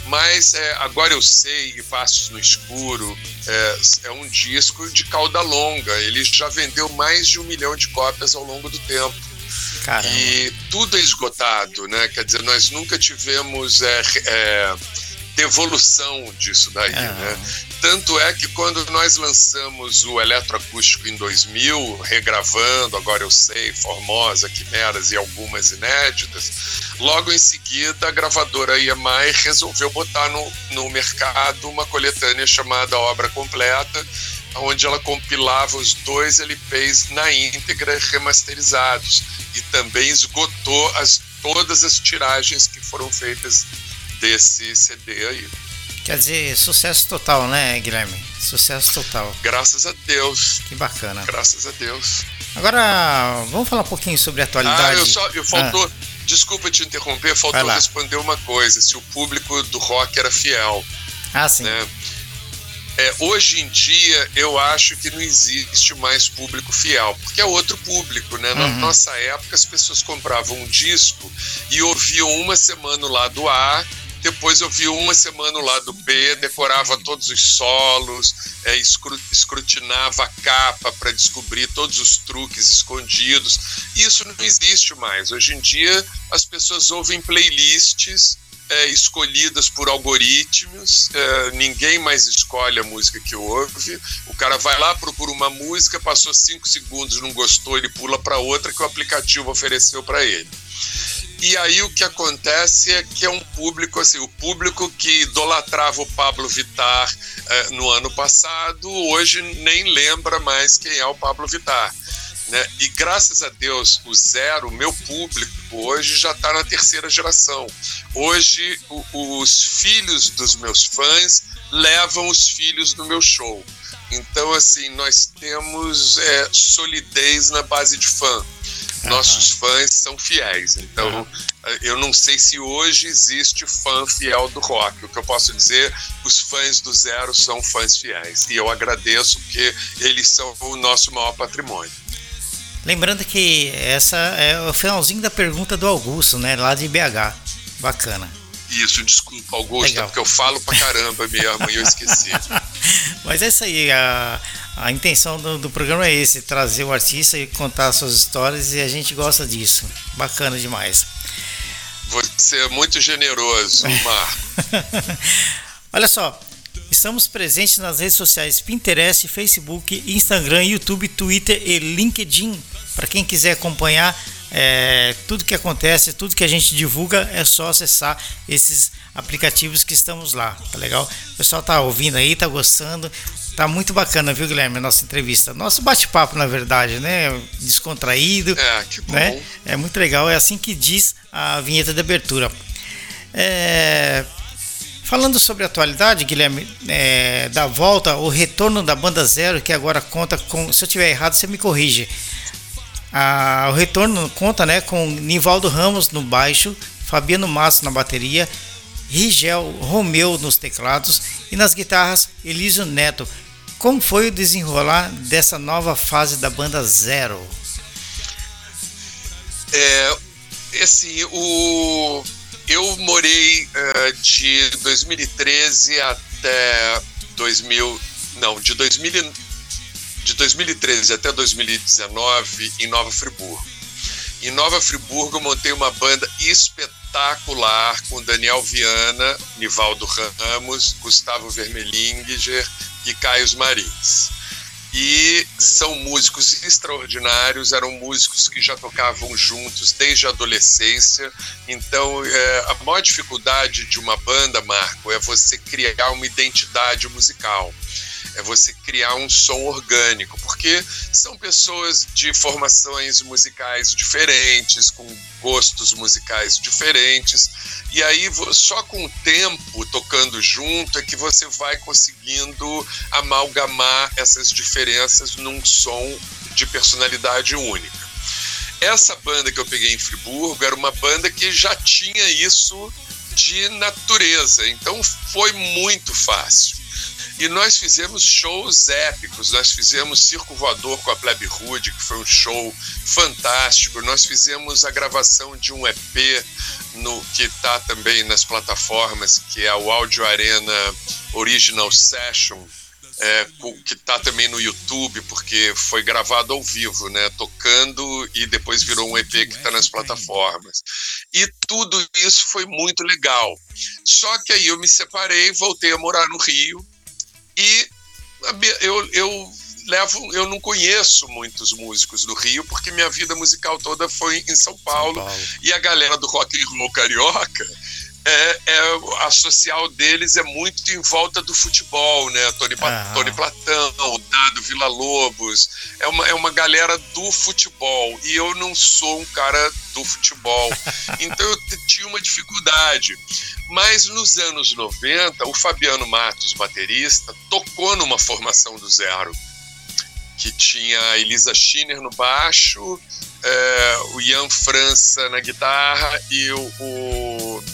Mas é, agora eu sei e Passos no Escuro é, é, um disco de cauda longa. Ele já vendeu mais de um milhão de cópias ao longo do tempo. Caramba. E tudo é esgotado, né? Quer dizer, nós nunca tivemos é, é devolução disso daí, é. né? Tanto é que quando nós lançamos o eletroacústico em 2000, regravando, agora eu sei, Formosa, Quimeras e algumas inéditas, logo em seguida a gravadora EMI resolveu botar no, no mercado uma coletânea chamada Obra Completa, onde ela compilava os dois LPs na íntegra remasterizados e também esgotou as, todas as tiragens que foram feitas desse CD aí. Quer dizer, sucesso total, né, Guilherme? Sucesso total. Graças a Deus. Que bacana. Graças a Deus. Agora, vamos falar um pouquinho sobre a atualidade. Ah, eu só. Eu faltou. Ah. Desculpa te interromper, faltou responder uma coisa: se o público do rock era fiel. Ah, sim. Né? É, hoje em dia, eu acho que não existe mais público fiel, porque é outro público, né? Na uhum. nossa época, as pessoas compravam um disco e ouviam uma semana o lado A depois eu vi uma semana o lado B, decorava todos os solos, é, escrutinava a capa para descobrir todos os truques escondidos. Isso não existe mais. Hoje em dia as pessoas ouvem playlists é, escolhidas por algoritmos, é, ninguém mais escolhe a música que ouve. O cara vai lá, procura uma música, passou cinco segundos, não gostou, ele pula para outra que o aplicativo ofereceu para ele. E aí o que acontece é que é um público, assim, o público que idolatrava o Pablo Vittar eh, no ano passado, hoje nem lembra mais quem é o Pablo Vittar. Né? E graças a Deus, o zero, meu público, hoje já está na terceira geração. Hoje, o, os filhos dos meus fãs levam os filhos no meu show. Então, assim, nós temos é, solidez na base de fã nossos fãs são fiéis. Então, eu não sei se hoje existe fã fiel do rock. O que eu posso dizer, os fãs do Zero são fãs fiéis. E eu agradeço porque eles são o nosso maior patrimônio. Lembrando que essa é o finalzinho da pergunta do Augusto, né? Lá de BH. Bacana. Isso, desculpa, Augusto, Legal. é porque eu falo pra caramba mesmo e eu esqueci. Mas é isso aí, a, a intenção do, do, programa é esse, trazer o artista e contar suas histórias e a gente gosta disso. Bacana demais. Você é muito generoso, Marco. Olha só, estamos presentes nas redes sociais Pinterest, Facebook, Instagram, YouTube, Twitter e LinkedIn. Para quem quiser acompanhar é, tudo que acontece, tudo que a gente divulga, é só acessar esses aplicativos que estamos lá, tá legal? O pessoal tá ouvindo aí, tá gostando, Tá muito bacana, viu, Guilherme, a nossa entrevista. Nosso bate-papo, na verdade, né? Descontraído. É, que bom. Né? É muito legal, é assim que diz a vinheta de abertura. É... Falando sobre a atualidade, Guilherme, é... da volta, o retorno da Banda Zero, que agora conta com. Se eu tiver errado, você me corrige. Ah, o retorno conta né, com Nivaldo Ramos no baixo, Fabiano Massa na bateria, Rigel Romeu nos teclados e nas guitarras Elísio Neto. Como foi o desenrolar dessa nova fase da banda Zero? É, assim, o, eu morei uh, de 2013 até 2000, não, de 2000, de 2013 até 2019 em Nova Friburgo. Em Nova Friburgo eu montei uma banda espetacular com Daniel Viana, Nivaldo Ramos, Gustavo Vermelinger e Caio Marins. E são músicos extraordinários, eram músicos que já tocavam juntos desde a adolescência. Então, é, a maior dificuldade de uma banda, Marco, é você criar uma identidade musical é você criar um som orgânico, porque são pessoas de formações musicais diferentes, com gostos musicais diferentes, e aí só com o tempo tocando junto é que você vai conseguindo amalgamar essas diferenças num som de personalidade única. Essa banda que eu peguei em Friburgo era uma banda que já tinha isso de natureza, então foi muito fácil. E nós fizemos shows épicos. Nós fizemos Circo Voador com a Plebe Rude, que foi um show fantástico. Nós fizemos a gravação de um EP no, que está também nas plataformas, que é o Audio Arena Original Session, é, que está também no YouTube, porque foi gravado ao vivo, né? Tocando e depois virou um EP que está nas plataformas. E tudo isso foi muito legal. Só que aí eu me separei, voltei a morar no Rio e eu, eu levo, eu não conheço muitos músicos do Rio, porque minha vida musical toda foi em São Paulo, São Paulo. e a galera do rock and roll carioca é, é, a social deles é muito em volta do futebol, né? Tony, ah. Tony Platão, Dado Vila Lobos, é uma, é uma galera do futebol. E eu não sou um cara do futebol. Então eu tinha uma dificuldade. Mas nos anos 90, o Fabiano Matos, baterista, tocou numa formação do zero. Que tinha a Elisa Schiner no baixo, é, o Ian França na guitarra e o, o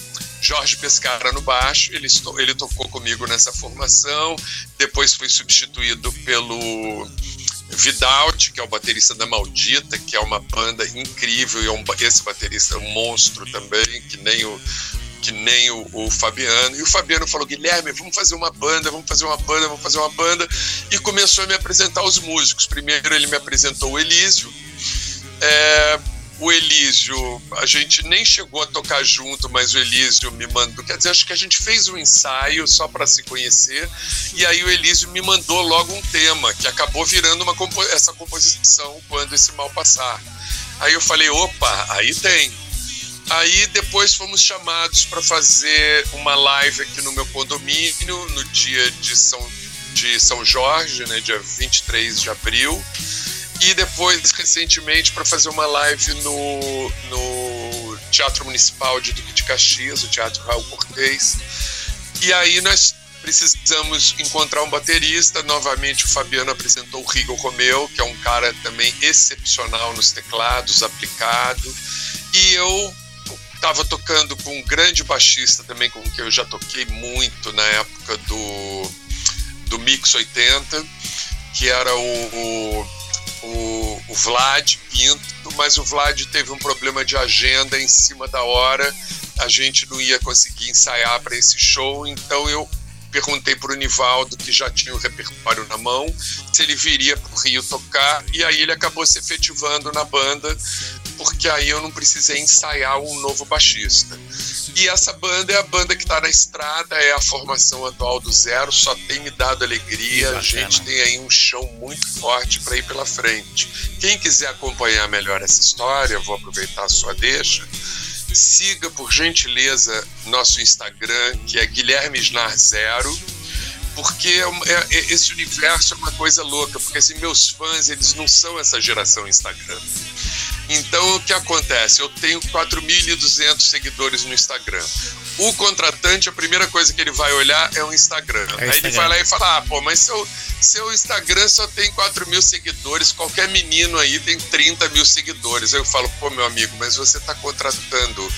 Jorge Pescara no baixo, ele, ele tocou comigo nessa formação, depois foi substituído pelo Vidalt, que é o baterista da Maldita, que é uma banda incrível, e é um, esse baterista é um monstro também, que nem o, que nem o, o, Fabiano. E o Fabiano falou: Guilherme, vamos fazer uma banda, vamos fazer uma banda, vamos fazer uma banda. E começou a me apresentar os músicos. Primeiro ele me apresentou o Elísio. É, o Elísio, a gente nem chegou a tocar junto, mas o Elísio me mandou. Quer dizer, acho que a gente fez um ensaio só para se conhecer, e aí o Elísio me mandou logo um tema, que acabou virando uma compo essa composição quando esse mal passar. Aí eu falei: opa, aí tem. Aí depois fomos chamados para fazer uma live aqui no meu condomínio, no dia de São, de São Jorge, né, dia 23 de abril e depois, recentemente, para fazer uma live no, no Teatro Municipal de Duque de Caxias, o Teatro Raul Cortez. E aí nós precisamos encontrar um baterista. Novamente, o Fabiano apresentou o Rigo Romeu, que é um cara também excepcional nos teclados, aplicado. E eu estava tocando com um grande baixista também, com quem eu já toquei muito na época do, do Mix 80, que era o, o o, o Vlad Pinto, mas o Vlad teve um problema de agenda em cima da hora, a gente não ia conseguir ensaiar para esse show, então eu perguntei para o Nivaldo, que já tinha o repertório na mão, se ele viria para o Rio tocar, e aí ele acabou se efetivando na banda, porque aí eu não precisei ensaiar um novo baixista. E essa banda é a banda que está na estrada, é a formação atual do Zero, só tem me dado alegria. A gente tem aí um chão muito forte para ir pela frente. Quem quiser acompanhar melhor essa história, vou aproveitar a sua deixa. Siga, por gentileza, nosso Instagram, que é Guilherme Snar Zero, porque é, é, é, esse universo é uma coisa louca, porque assim, meus fãs, eles não são essa geração Instagram. Então, o que acontece? Eu tenho 4.200 seguidores no Instagram. O contratante, a primeira coisa que ele vai olhar é o Instagram. É Aí ele vai lá e fala: ah, pô, mas seu, seu Instagram só tem 4 mil seguidores, qualquer menino aí tem 30 mil seguidores. Aí eu falo: pô, meu amigo, mas você está contratando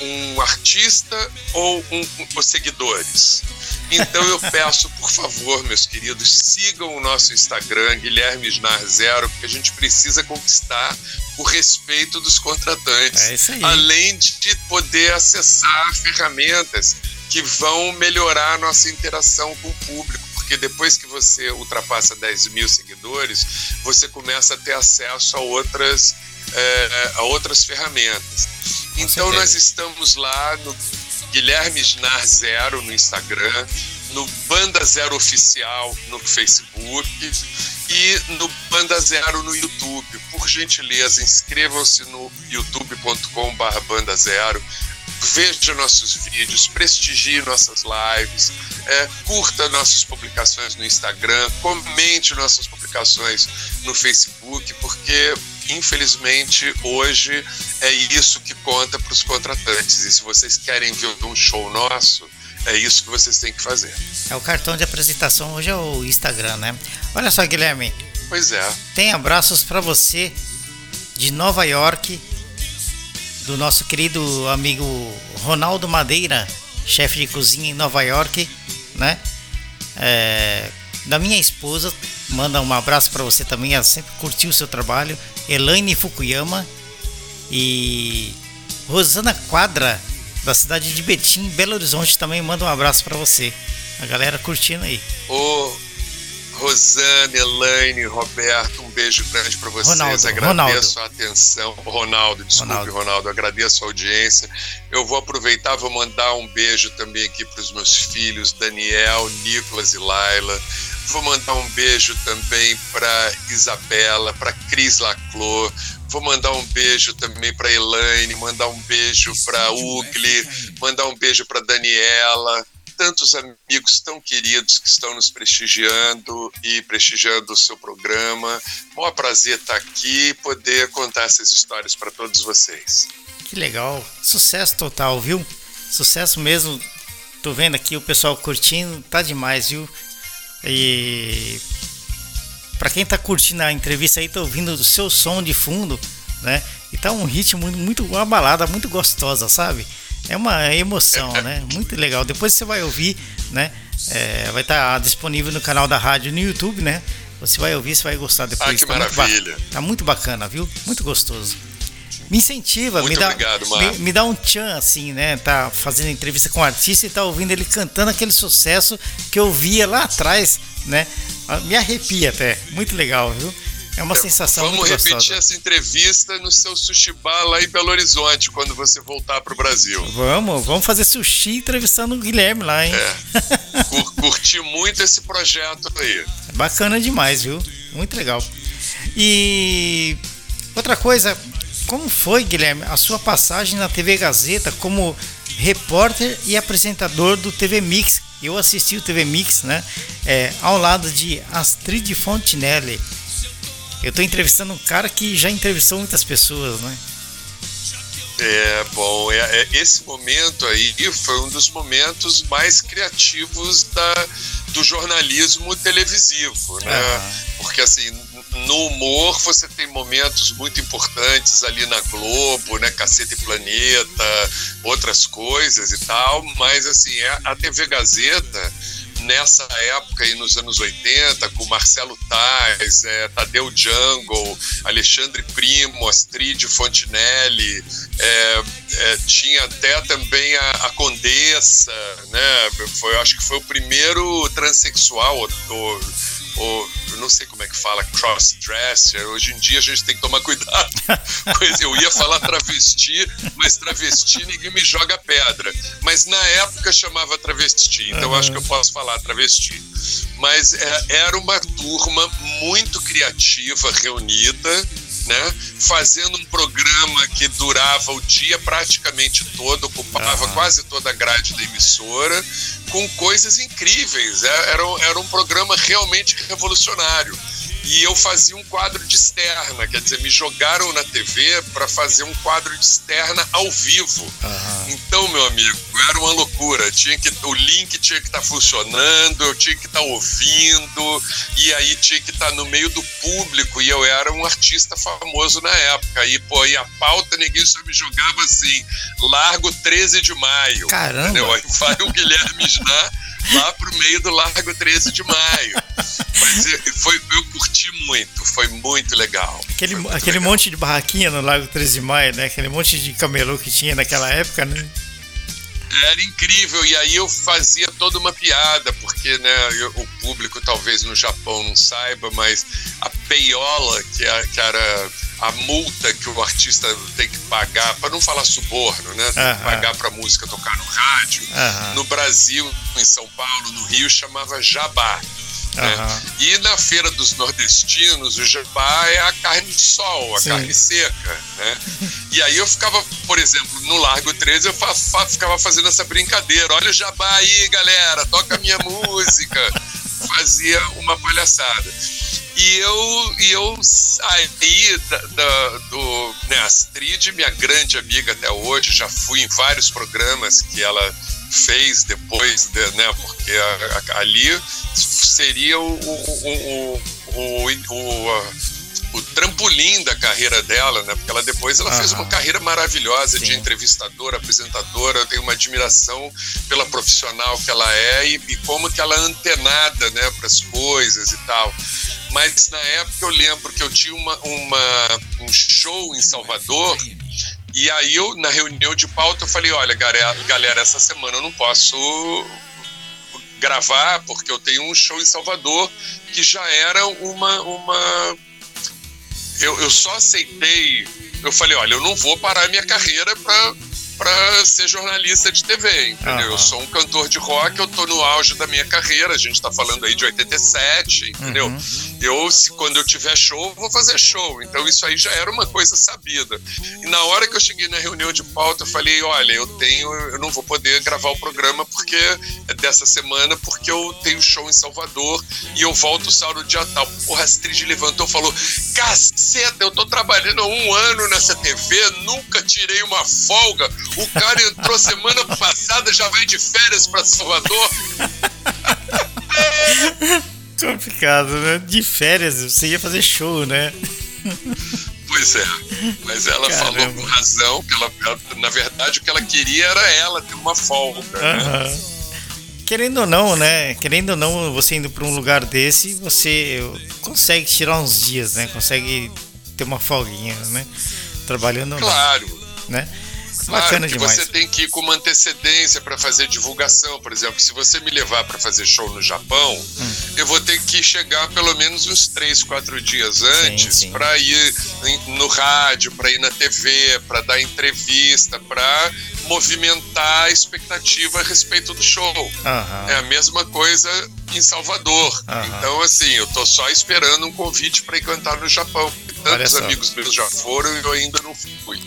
um artista ou um, um, seguidores? Então eu peço, por favor, meus queridos, sigam o nosso Instagram, Guilherme Snar Zero, porque a gente precisa conquistar o respeito dos contratantes. É isso aí. Além de poder acessar ferramentas que vão melhorar a nossa interação com o público. Porque depois que você ultrapassa 10 mil seguidores, você começa a ter acesso a outras, é, a outras ferramentas. Então certeza. nós estamos lá no Guilherme Snar Zero no Instagram, no Banda Zero Oficial no Facebook e no Banda Zero no YouTube. Por gentileza, inscrevam-se no youtube.com.br Banda Zero, veja nossos vídeos, prestigie nossas lives, é, curta nossas publicações no Instagram, comente nossas publicações no Facebook, porque infelizmente hoje é isso que conta para os contratantes. E se vocês querem ver um show nosso, é isso que vocês têm que fazer. É o cartão de apresentação hoje é o Instagram, né? Olha só, Guilherme. Pois é. Tem abraços para você de Nova York, do nosso querido amigo Ronaldo Madeira, chefe de cozinha em Nova York, né? É, da minha esposa, manda um abraço para você também, ela sempre curtiu o seu trabalho. Elaine Fukuyama e Rosana Quadra, da cidade de Betim, Belo Horizonte, também manda um abraço para você. A galera curtindo aí. Ô, Rosana, Elaine, Roberto, um beijo grande para vocês. Ronaldo, agradeço Ronaldo. a atenção. Ronaldo, desculpe, Ronaldo. Ronaldo. agradeço a audiência. Eu vou aproveitar, vou mandar um beijo também aqui para os meus filhos, Daniel, Nicolas e Laila. Vou mandar um beijo também para Isabela, para Cris Laclô. Vou mandar um beijo também para Elaine, mandar um beijo para Ugli, mandar um beijo para Daniela, tantos amigos tão queridos que estão nos prestigiando e prestigiando o seu programa. Maior prazer estar aqui e poder contar essas histórias para todos vocês. Que legal. Sucesso total, viu? Sucesso mesmo. Tô vendo aqui o pessoal curtindo, tá demais, viu? E para quem tá curtindo a entrevista aí, tá ouvindo o seu som de fundo, né? E tá um ritmo muito, muito uma balada muito gostosa, sabe? É uma emoção, né? Muito legal. Depois você vai ouvir, né? É, vai estar disponível no canal da rádio no YouTube, né? Você vai ouvir, você vai gostar depois. Ah, que tá muito maravilha. tá muito bacana, viu? Muito gostoso. Me incentiva, Muito me dá, obrigado, me, me dá um tchan assim, né? Tá fazendo entrevista com o artista e tá ouvindo ele cantando aquele sucesso que eu via lá atrás, né? Ah, Me arrepia até. Muito legal, viu? É uma sensação Vamos muito repetir gostosa. essa entrevista no seu sushi bar lá em Belo Horizonte, quando você voltar para o Brasil. Vamos, vamos fazer sushi entrevistando o Guilherme lá, hein? É. Cur- curti muito esse projeto aí. Bacana demais, viu? Muito legal. E outra coisa, como foi, Guilherme, a sua passagem na TV Gazeta como repórter e apresentador do TV Mix? Eu assisti o TV Mix, né? É, ao lado de Astrid Fontinelli. Eu estou entrevistando um cara que já entrevistou muitas pessoas, né? É, bom, é, é- esse momento aí foi um dos momentos mais criativos da, do jornalismo televisivo, né? Ah. Porque, assim, no humor você tem momentos muito importantes ali na Globo, né? Caceta e Planeta, outras coisas e tal, mas, assim, é- a TV Gazeta nessa época aí nos anos 80, com Marcelo Tais, é, Tadeu Jungle, Alexandre Primo, Astrid Fontinelli, é, é, tinha até também a, a Condessa, né? Foi, acho que foi o primeiro transexual, ou, ou- eu não sei como é que fala, crossdresser. Hoje em dia a gente tem que tomar cuidado. Pois eu ia falar travesti, mas travesti ninguém me joga pedra. Mas na época chamava travesti, então acho que eu posso falar travesti. Mas é, era uma turma muito criativa reunida, né? Fazendo um programa que durava o dia praticamente todo, ocupava Aham. quase toda a grade da emissora, com coisas incríveis. É- Era, era um programa realmente revolucionário. E eu fazia um quadro de externa, quer dizer, me jogaram na TV para fazer um quadro de externa ao vivo. Aham. Então, meu amigo, era uma loucura. Tinha que, o link tinha que estar funcionando, eu tinha que estar ouvindo, e aí tinha que estar no meio do público, e eu era um artista famoso na época. E, pô, e a pauta ninguém só me jogava assim, largo 13 de maio. Caramba! Entendeu? Aí vai o Guilherme Sná lá pro meio do Largo 13 de maio. Mas eu- foi, eu curti muito, foi muito legal. Aquele, muito aquele legal. monte de barraquinha no Lago 13 de Maio, né? Aquele monte de camelô que tinha naquela época, né? Era incrível, e aí eu fazia toda uma piada, porque né, eu- o público talvez no Japão não saiba, mas a peiola, que, é- que era a multa que o artista tem que pagar, para não falar suborno, né? Tem que pagar para a música tocar no rádio. No Brasil, em São Paulo, no Rio, chamava jabá. Né? E na feira dos nordestinos, o jabá é a carne de sol, a Sim. carne seca, né? E aí eu ficava, por exemplo, no Largo 13, eu fa- fa- ficava fazendo essa brincadeira. Olha o jabá aí, galera, toca a minha música. Fazia uma palhaçada. E eu, e eu saí da, da- do. Né, Astrid, minha grande amiga até hoje, já fui em vários programas que ela fez depois, de- né, porque a- a- ali seria o, o, o, o, o- trampolim da carreira dela, né? Porque ela depois ela fez uma carreira maravilhosa Sim. de entrevistadora, apresentadora. Eu tenho uma admiração pela profissional que ela é e, e como que ela é antenada, né, para as coisas e tal. Mas na época eu lembro que eu tinha uma, uma, um show em Salvador e aí eu, na reunião de pauta, eu falei, olha, galera, essa semana eu não posso gravar porque eu tenho um show em Salvador que já era uma, uma eu, eu só aceitei. Eu falei, olha, eu não vou parar minha carreira para para ser jornalista de TV, entendeu? Uhum. Eu sou um cantor de rock, eu tô no auge da minha carreira, a gente tá falando aí de 87, entendeu? Uhum. Eu, se, quando eu tiver show, vou fazer show. Então isso aí já era uma coisa sabida. E na hora que eu cheguei na reunião de pauta, eu falei, olha, eu tenho, eu não vou poder gravar o programa porque é dessa semana, porque eu tenho show em Salvador e eu volto só no dia tal. O Astrid levantou e falou, caceta, eu tô trabalhando há um ano nessa TV, nunca tirei uma folga o cara entrou semana passada, já vai de férias para Salvador. Complicado, né? De férias, você ia fazer show, né? Pois é. Mas ela Caramba. falou com razão que ela, ela, na verdade, o que ela queria era ela ter uma folga. Uhum. Né? Querendo ou não, né? Querendo ou não, você indo para um lugar desse, você consegue tirar uns dias, né? Consegue ter uma folguinha, né? Trabalhando. Claro. né? Claro Bacana que demais. você tem que ir com uma antecedência para fazer divulgação. Por exemplo, se você me levar para fazer show no Japão, hum. eu vou ter que chegar pelo menos uns três, quatro dias antes para ir no rádio, para ir na TV, para dar entrevista, para movimentar a expectativa a respeito do show. Uhum. É a mesma coisa em Salvador. Uhum. Então, assim, eu tô só esperando um convite para ir cantar no Japão. Tantos amigos meus já foram e eu ainda não fui.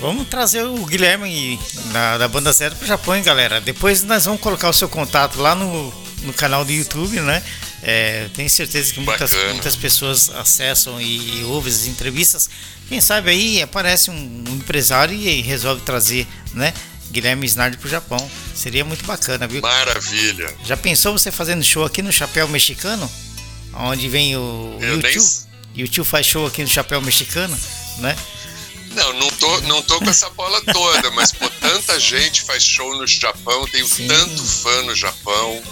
Vamos trazer o Guilherme da, da Banda Zero pro Japão, hein, galera. Depois nós vamos colocar o seu contato lá no, no canal do YouTube, né? É, tenho certeza que muitas, muitas pessoas acessam e, e ouvem as entrevistas. Quem sabe aí aparece um, um empresário e resolve trazer, né? Guilherme Snardi pro Japão. Seria muito bacana, viu? Maravilha. Já pensou você fazendo show aqui no Chapéu Mexicano? Onde vem o Eu YouTube? Nem... YouTube faz show aqui no Chapéu Mexicano, né? Não, não tô, não tô com essa bola toda, mas pô, tanta gente faz show no Japão, tenho Sim. tanto fã no Japão.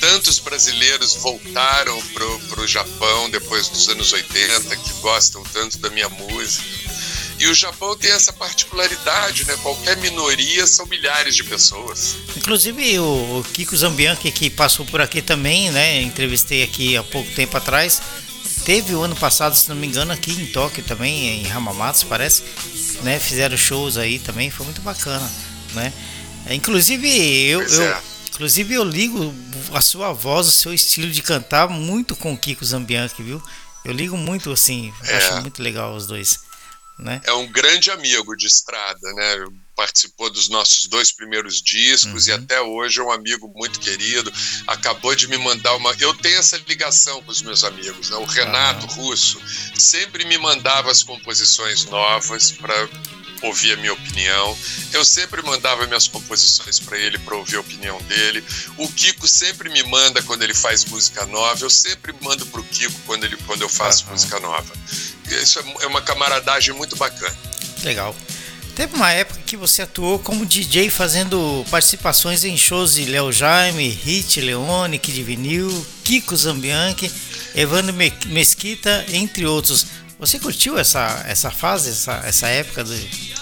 Tantos brasileiros voltaram pro, pro Japão depois dos anos 80, que gostam tanto da minha música. E o Japão tem essa particularidade, né? Qualquer minoria são milhares de pessoas. Inclusive o Kiko Zambianchi, que passou por aqui também, né? Entrevistei aqui há pouco tempo atrás Teve o ano passado, se não me engano, aqui em Tóquio também, em Hamamatsu, parece, né? Fizeram shows aí também, foi muito bacana, né? É, inclusive eu, eu inclusive eu ligo a sua voz, o seu estilo de cantar muito com o Kiko Zambianchi, viu? Eu ligo muito assim, é. acho muito legal os dois, né? É um grande amigo de estrada, né? Participou dos nossos dois primeiros discos uhum. e até hoje é um amigo muito querido. Acabou de me mandar uma. Eu tenho essa ligação com os meus amigos, né? O Renato uhum. Russo sempre me mandava as composições novas para ouvir a minha opinião. Eu sempre mandava minhas composições para ele para ouvir a opinião dele. O Kiko sempre me manda quando ele faz música nova. Eu sempre mando para o Kiko quando, ele, quando eu faço música nova. Isso é, é uma camaradagem muito bacana. Legal. Teve uma época que você atuou como DJ fazendo participações em shows de Léo Jaime, Hit Leone, Kid Vinil, Kiko Zambianchi, Evandro Mesquita, entre outros. Você curtiu essa, essa fase, essa, essa época do,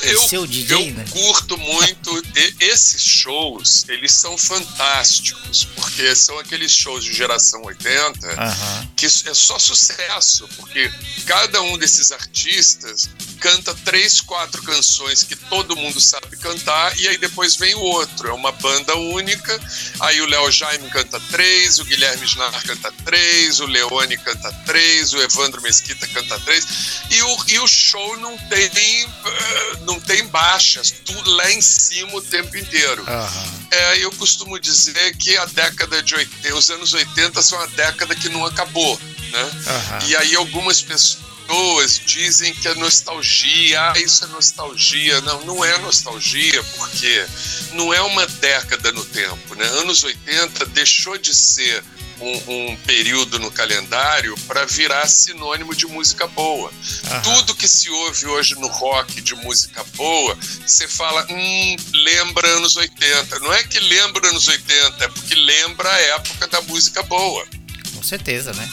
eu, seu DJ, eu né? curto muito. esses shows, eles são fantásticos, porque são aqueles shows de geração 80 uhum. que é só sucesso, porque cada um desses artistas canta três, quatro canções que todo mundo sabe cantar e aí depois vem o outro. É uma banda única. Aí o Léo Jaime canta três, o Guilherme Snar canta três, o Leone canta três, o Evandro Mesquita canta três. E o, e o show não tem, eh, não tem baixas, tudo lá em cima o tempo inteiro. Uhum. É, eu costumo dizer que a década de 80, os anos 80 são a década que não acabou. Né? Uhum. E aí algumas pessoas pessoas dizem que é nostalgia, ah, isso é nostalgia. Não, não é nostalgia, porque não é uma década no tempo. Né? Anos 80 deixou de ser um, um período no calendário para virar sinônimo de música boa. Uhum. Tudo que se ouve hoje no rock de música boa, você fala, hum, lembra anos 80. Não é que lembra anos 80, é porque lembra a época da música boa. Com certeza, né?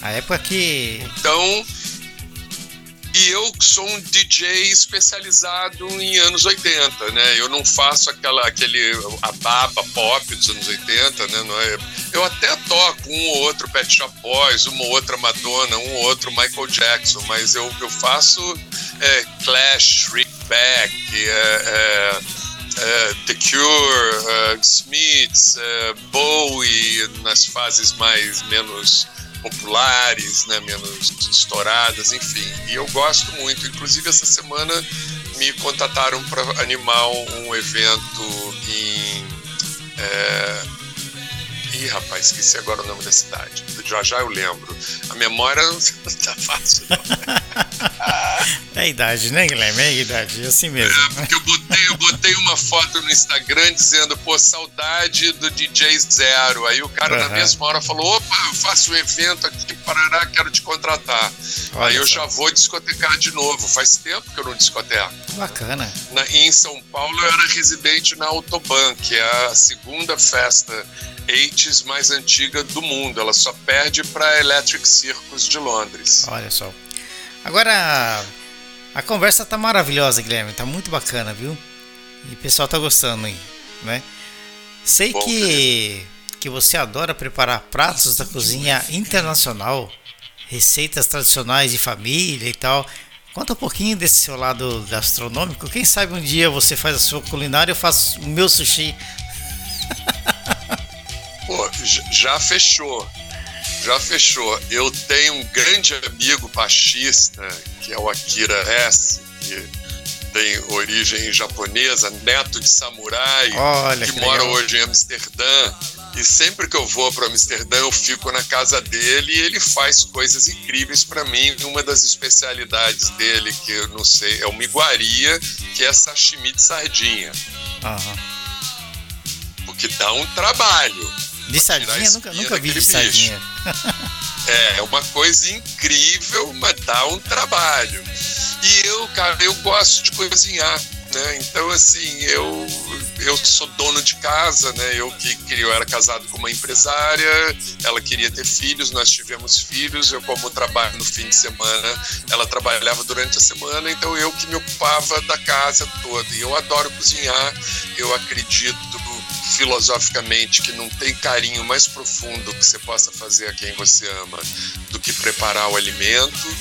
A época que. Então e eu sou um DJ especializado em anos 80, né? Eu não faço aquela, aquele, a baba pop dos anos 80, né? É, eu até toco um ou outro Pet Shop Boys, uma ou outra Madonna, um ou outro Michael Jackson, mas eu, eu faço é, Clash, Shrinkback, é, é, é, The Cure, é, Smiths, Bowie, nas fases mais menos populares, né, menos estouradas, enfim. E eu gosto muito. Inclusive, essa semana me contataram para animar um evento em. É... Ih, rapaz, esqueci agora o nome da cidade. Já já eu lembro. A memória não tá fácil, não. É a idade, né, Guilherme? É a idade, é assim mesmo. É, porque eu botei, eu botei uma foto no Instagram dizendo, pô, saudade do DJ Zero. Aí o cara, uhum. na mesma hora, falou: opa, eu faço um evento aqui em Paraná, quero te contratar. Olha Aí eu só. já vou discotecar de novo. Faz tempo que eu não discoteco. Bacana. Na, em São Paulo, eu era residente na Autoban, que é a segunda festa 80 mais antiga do mundo. Ela só perde para Electric Circus de Londres. Olha só. Agora, a conversa tá maravilhosa, Guilherme. Tá muito bacana, viu? E o pessoal tá gostando aí, né? Sei Bom, que, que você adora preparar pratos da cozinha internacional, receitas tradicionais de família e tal. Conta um pouquinho desse seu lado gastronômico. Quem sabe um dia você faz a sua culinária e eu faço o meu sushi. Pô, já fechou já fechou. Eu tenho um grande amigo baixista, que é o Akira S, que tem origem japonesa, neto de samurai, Olha, que, que mora legal. hoje em Amsterdã. E sempre que eu vou para Amsterdã, eu fico na casa dele e ele faz coisas incríveis para mim. Uma das especialidades dele, que eu não sei, é uma iguaria, que é sashimi de sardinha. Uhum. Porque dá um trabalho. De sardinha? Nunca, nunca vi de sardinha. é, é uma coisa incrível, mas dá um trabalho. E eu, cara, eu gosto de cozinhar, né? Então, assim, eu, eu sou dono de casa, né? Eu que eu era casado com uma empresária, ela queria ter filhos, nós tivemos filhos. Eu, como trabalho no fim de semana, ela trabalhava durante a semana, então eu que me ocupava da casa toda. E eu adoro cozinhar, eu acredito filosoficamente que não tem carinho mais profundo que você possa fazer a quem você ama do que preparar o alimento.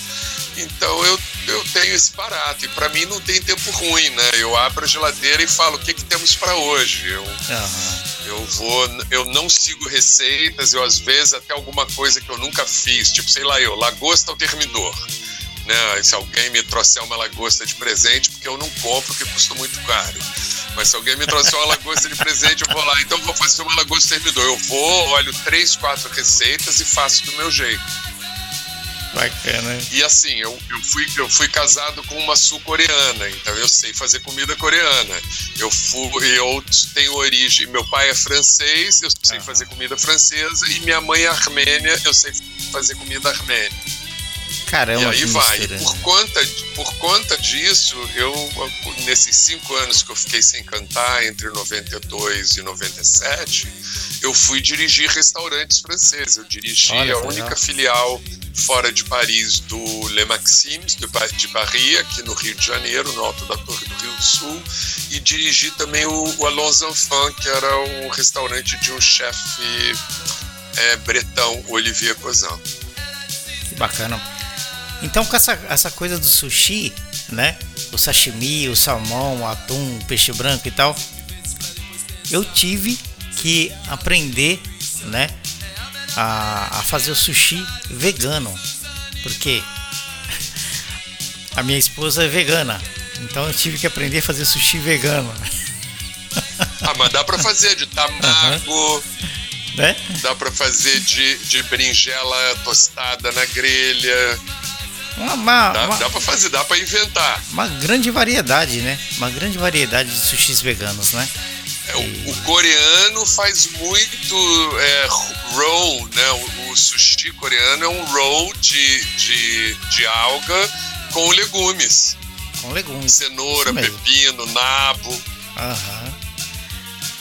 Então eu, eu tenho esse barato. E para mim não tem tempo ruim, né? Eu abro a geladeira e falo o que, que temos para hoje. Eu, uhum. eu vou, eu não sigo receitas, eu às vezes até alguma coisa que eu nunca fiz, tipo, sei lá, eu, lagosta ao termidor. Né? Se alguém me trouxer uma lagosta de presente, porque eu não compro, porque custa muito caro. Mas se alguém me trouxer uma lagosta de presente, eu vou lá. Então vou fazer uma lagosta termidor. Eu vou, olho três, quatro receitas e faço do meu jeito. Bacana. E assim, eu, eu, fui, eu fui casado com uma sul-coreana, então eu sei fazer comida coreana. Eu, fui, eu tenho origem, meu pai é francês, eu sei fazer comida francesa, e minha mãe é armênia, eu sei fazer comida armênia. Caramba, e aí vai. E por conta, por conta disso, eu, nesses cinco anos que eu fiquei sem cantar, entre 92 e 97, eu fui dirigir restaurantes franceses. Eu dirigi Olha, a única legal. filial fora de Paris do Le Maxims, de Paris, aqui no Rio de Janeiro, no alto da Torre do Rio do Sul, e dirigi também o, o Alonso Enfants, que era um restaurante de um chefe é, bretão, Olivier Cozin. Que bacana. Então com essa, essa coisa do sushi, né? O sashimi, o salmão, o atum, o peixe branco e tal, eu tive que aprender, né? A, a fazer o sushi vegano. Porque a minha esposa é vegana. Então eu tive que aprender a fazer sushi vegano. Ah, mas dá pra fazer de tamago. Uhum. Né? Dá pra fazer de, de berinjela tostada na grelha. Uma, uma, dá, uma, dá pra fazer, dá pra inventar. Uma grande variedade, né? Uma grande variedade de sushis veganos, né? É, o, o, coreano faz muito é, roll, né? O, o, sushi coreano é um roll de, de, de alga com legumes. Com legumes. Cenoura, pepino, nabo. Aham.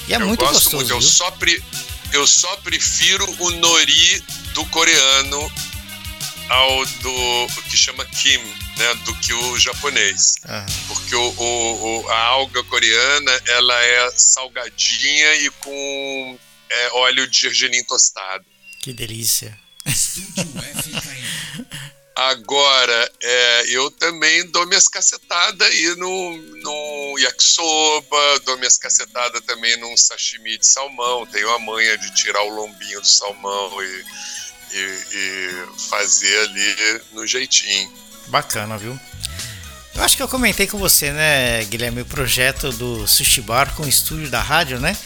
E é eu muito gostoso. Muito. Eu, só pre, eu só prefiro o nori do coreano ao do que chama kim, né, do que o japonês. Ah. Porque o, o, o, a alga coreana ela é salgadinha e com é, óleo de gergelim tostado. Que delícia. Agora, é, eu também dou minhas cacetadas aí no, no yakisoba, dou minhas cacetadas também num sashimi de salmão. Tenho a manha de tirar o lombinho do salmão e, e, e fazer ali no jeitinho. Bacana, viu? Eu acho que eu comentei com você, né, Guilherme, o projeto do Sushi Bar com o estúdio da rádio, né?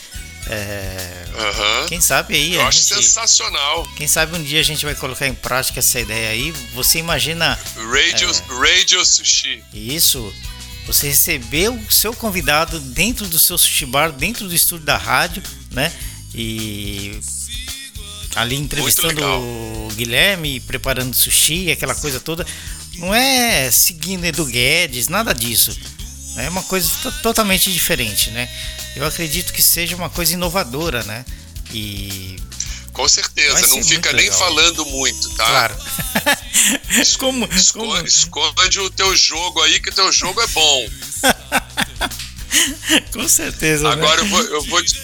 É, uhum. Quem sabe aí. Eu acho gente, sensacional. Quem sabe um dia a gente vai colocar em prática essa ideia aí. Você imagina. Radio, é, radio Sushi. Isso. Você recebeu o seu convidado dentro do seu sushi bar, dentro do estúdio da rádio, né? E ali entrevistando o Guilherme, preparando sushi, aquela coisa toda. Não é seguindo Edu Guedes, nada disso. É uma coisa totalmente diferente, né? Eu acredito que seja uma coisa inovadora, né? E com certeza, não fica nem falando muito, tá? Claro. como, como... esconde o teu jogo aí, que teu jogo é bom. Com certeza. Né? Agora né? eu, vou, eu vou, te,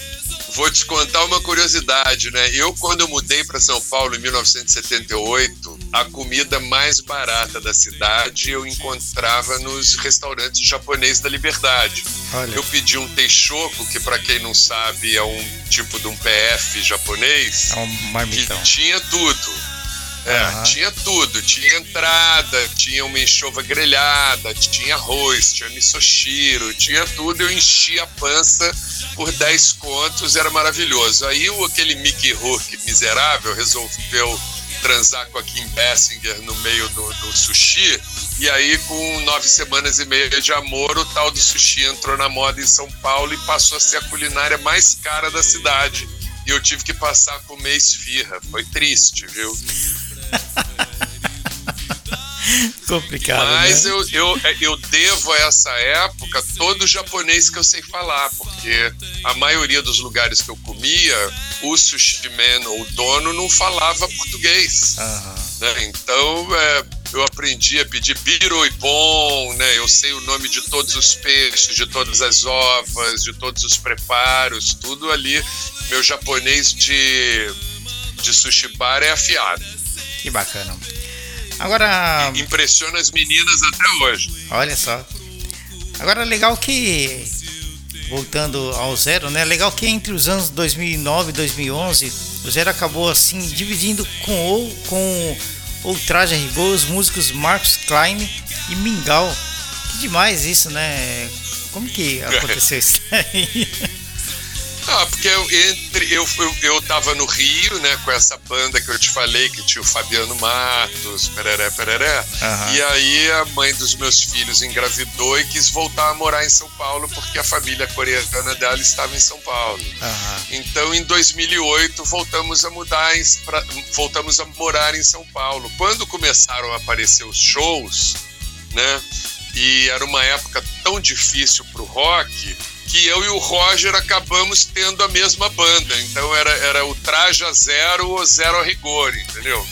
vou te contar uma curiosidade, né? Eu, quando eu mudei para São Paulo em 1978, a comida mais barata da cidade eu encontrava nos restaurantes japoneses da Liberdade. Olha. Eu pedi um teixoco, que para quem não sabe é um tipo de um PF japonês, é um marmitão. que tinha tudo. É, uhum. tinha tudo. Tinha entrada, tinha uma enxova grelhada, tinha arroz, tinha misoshiro, tinha tudo. Eu enchi a pança por 10 contos, era maravilhoso. Aí aquele Mickey Rourke miserável resolveu transar com a Kim Basinger no meio do, do, sushi. E aí, com nove semanas e meia de amor, o tal do sushi entrou na moda em São Paulo e passou a ser a culinária mais cara da cidade. E eu tive que passar a comer esfirra. Foi triste, viu? Complicado. Mas né? eu, eu, eu devo a essa época todo o japonês que eu sei falar, porque a maioria dos lugares que eu comia, o sushi man ou o dono não falava português. Uhum. Né? Então é, eu aprendi a pedir biro e pão, né? eu sei o nome de todos os peixes, de todas as ovas, de todos os preparos, tudo ali. Meu japonês de, de sushi bar é afiado. Que bacana. Agora. Impressiona as meninas até hoje. Olha só. Agora, legal que. Voltando ao Zero, né? Legal que entre os anos 2009 e 2011, o Zero acabou assim dividindo com ou com Ultraje Rigor os músicos Marcos Klein e Mingau. Que demais isso, né? Como que aconteceu isso aí? Ah, porque eu, entre, eu, eu, eu tava no Rio, né, com essa banda que eu te falei, que tinha o Fabiano Matos, pereré, pereré. Uhum. E aí a mãe dos meus filhos engravidou e quis voltar a morar em São Paulo porque a família coreana dela estava em São Paulo. Uhum. Então, em 2008, voltamos a mudar, em, pra, voltamos a morar em São Paulo. Quando começaram a aparecer os shows, né, e era uma época tão difícil pro rock que eu e o Roger acabamos tendo a mesma banda. Então era, era o Traja Zero ou Zero a Rigor, entendeu?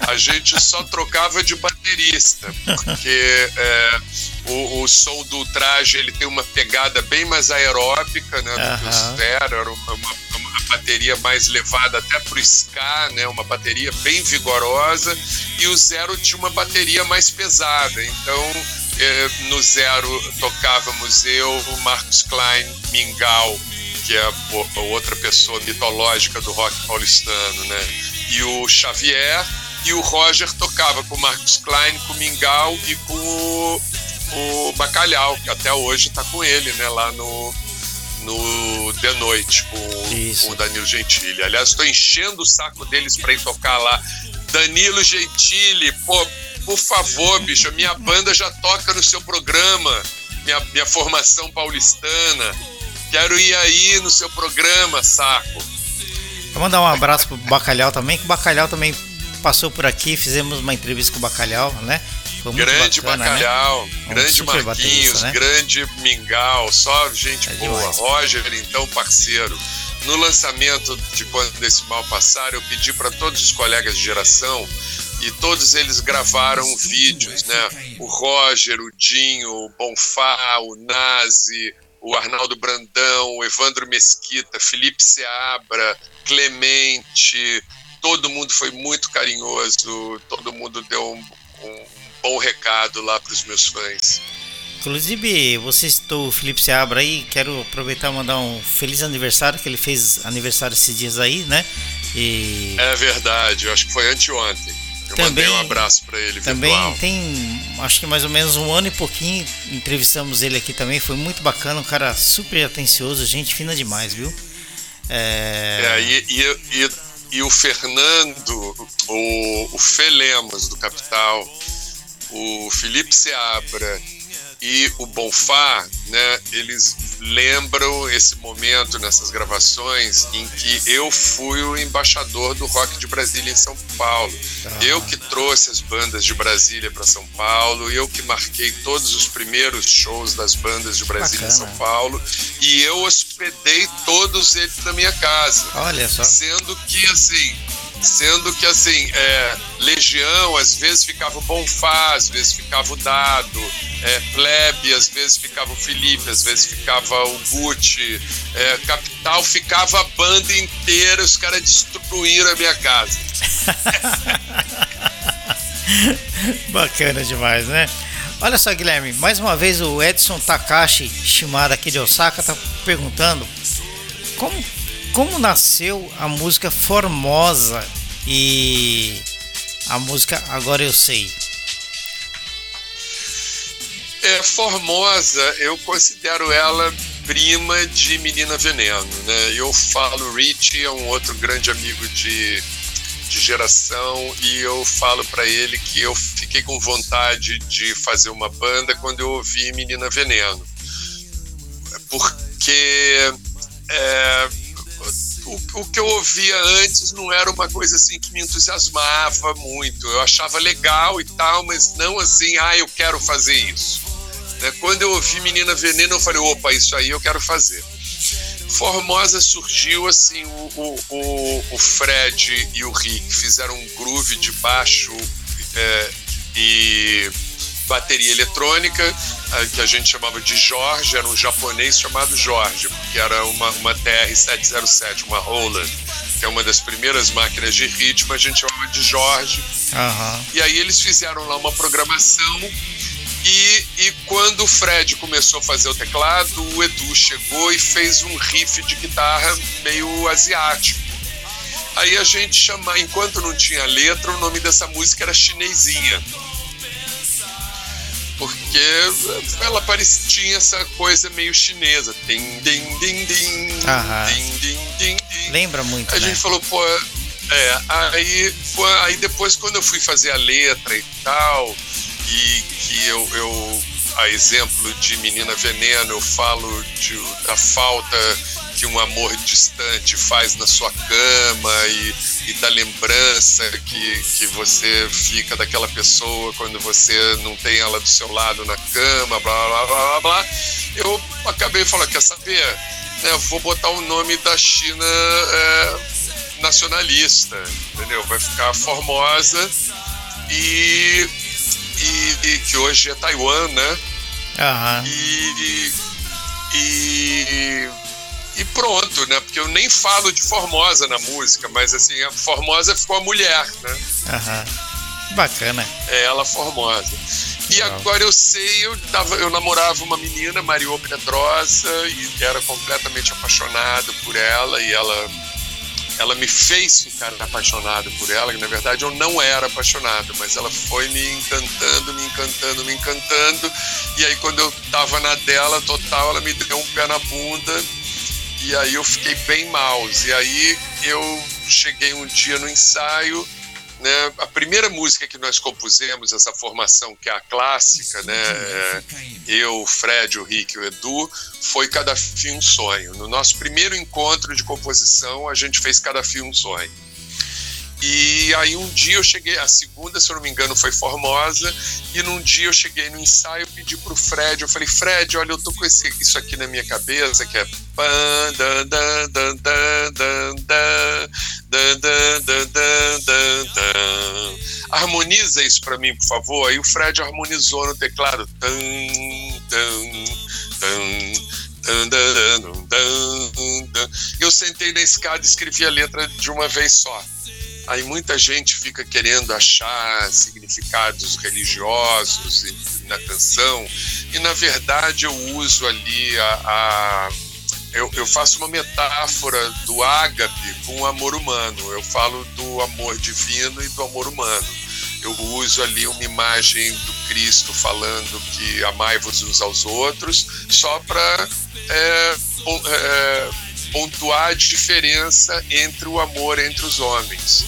A gente só trocava de baterista, porque é, o, o, som do traje ele tem uma pegada bem mais aeróbica né, do que o Zero, era uma, uma, uma, bateria mais levada até pro ska, né, uma bateria bem vigorosa, e o Zero tinha uma bateria mais pesada. Então no Zero tocávamos eu, o Marcos Klein, Mingau, que é outra pessoa mitológica do rock paulistano, né? E o Xavier, e o Roger tocava com o Marcos Klein, com o Mingau e com o, o Bacalhau, que até hoje está com ele, né? Lá no, no The Noite, com, com o Danilo Gentili. Aliás, estou enchendo o saco deles para ir tocar lá. Danilo Gentili, pô, por favor, bicho, a minha banda já toca no seu programa, minha, minha formação paulistana. Quero ir aí no seu programa, saco. Vou mandar um abraço pro Bacalhau também, que o Bacalhau também passou por aqui, fizemos uma entrevista com o Bacalhau, né? Grande bacana, né? Bacalhau, né? grande Marquinhos, né? grande Mingau, só gente é boa. Demais. Roger, então, parceiro. No lançamento de Quando Esse Mal Passar, eu pedi para todos os colegas de geração e todos eles gravaram vídeos, né? O Roger, o Dinho, o Bonfá, o Nazi, o Arnaldo Brandão, o Evandro Mesquita, Felipe Seabra, Clemente, todo mundo foi muito carinhoso, todo mundo deu um, um bom recado lá para os meus fãs. Inclusive, você citou o Felipe Seabra aí, quero aproveitar e mandar um feliz aniversário, que ele fez aniversário esses dias aí, né? E... É verdade, eu acho que foi anteontem. Eu também, mandei um abraço para ele Também virtual. tem, acho que mais ou menos um ano e pouquinho, entrevistamos ele aqui também, foi muito bacana, um cara super atencioso, gente fina demais, viu? É, é e, e, e, e, o Fernando, o, o Felemos do Capital, o Felipe Seabra e o Bonfá, né, eles lembram esse momento nessas gravações em que eu fui o embaixador do rock de Brasília em São Paulo. Ah. Eu que trouxe as bandas de Brasília para São Paulo, eu que marquei todos os primeiros shows das bandas de Brasília Bacana. em São Paulo e eu hospedei todos eles na minha casa. Olha só. Sendo que assim, Sendo que, assim, é, Legião, às vezes ficava o Bonfá, às vezes ficava o Dado, é, Plebe, às vezes ficava o Felipe, às vezes ficava o Gucci, é, Capital, ficava a banda inteira, os caras destruíram a minha casa. Bacana demais, né? Olha só, Guilherme, mais uma vez o Edson Takashi Shimada aqui de Osaka tá perguntando como como nasceu a música Formosa e a música Agora Eu Sei? É, Formosa, eu considero ela prima de Menina Veneno, né? Eu falo, Rich é um outro grande amigo de, de geração e eu falo para ele que eu fiquei com vontade de fazer uma banda quando eu ouvi Menina Veneno. Porque é, o, o que eu ouvia antes não era uma coisa assim que me entusiasmava muito. Eu achava legal e tal, mas não assim, ah, eu quero fazer isso. Né? Quando eu ouvi Menina Veneno, eu falei, opa, isso aí eu quero fazer. Formosa surgiu assim, o, o, o Fred e o Rick fizeram um groove de baixo é, e bateria eletrônica, que a gente chamava de Jorge, era um japonês chamado Jorge, porque era uma, uma TR-707, uma Roland, que é uma das primeiras máquinas de ritmo, a gente chamava de Jorge. Uhum. E aí eles fizeram lá uma programação e, e, quando o Fred começou a fazer o teclado, o Edu chegou e fez um riff de guitarra meio asiático. Aí a gente chama, enquanto não tinha letra, o nome dessa música era Chinesinha porque ela parecia tinha essa coisa meio chinesa. Din, din, din, din, din, din, din, din. Lembra muito. A né? gente falou, pô, é, aí, aí depois quando eu fui fazer a letra e tal, e que eu, eu a exemplo de Menina Veneno, eu falo de, da falta que um amor distante faz na sua cama e, e da lembrança que, que você fica daquela pessoa quando você não tem ela do seu lado na cama, blá blá blá blá blá. Eu acabei falando, quer saber? É, vou botar o nome da China é, nacionalista, entendeu? Vai ficar Formosa e, e, e que hoje é Taiwan, né? Uhum. E, e e pronto, né? Porque eu nem falo de Formosa na música, mas assim, a Formosa ficou a mulher, né? Aham. Bacana. É ela Formosa. E Legal. agora eu sei, eu, tava, eu namorava uma menina, Mariô Pedrosa, e era completamente apaixonado por ela, e ela, ela me fez ficar apaixonado por ela, que na verdade eu não era apaixonado, mas ela foi me encantando, me encantando, me encantando, e aí quando eu tava na dela total, ela me deu um pé na bunda, e aí eu fiquei bem mal. E aí eu cheguei um dia no ensaio né, a primeira música que nós compusemos, essa formação que é a clássica, né, é, eu, o Fred, o Rick e o Edu, foi Cada Fio um Sonho. No nosso primeiro encontro de composição, a gente fez Cada Fio um Sonho. E aí um dia eu cheguei, a segunda, se eu não me engano, foi Formosa, e num dia eu cheguei no ensaio, pedi pro Fred, eu falei, Fred, olha, eu tô com esse, isso aqui na minha cabeça, que é harmoniza isso para mim, por favor. Aí o Fred harmonizou no teclado. Eu sentei na escada e escrevi a letra de uma vez só. Aí muita gente fica querendo achar significados religiosos na canção, e na verdade eu uso ali a, a eu, eu, faço uma metáfora do ágape com o amor humano. Eu falo do amor divino e do amor humano. Eu uso ali uma imagem do Cristo falando que amai-vos uns aos outros, só para é, é, pontuar a diferença entre o amor entre os homens.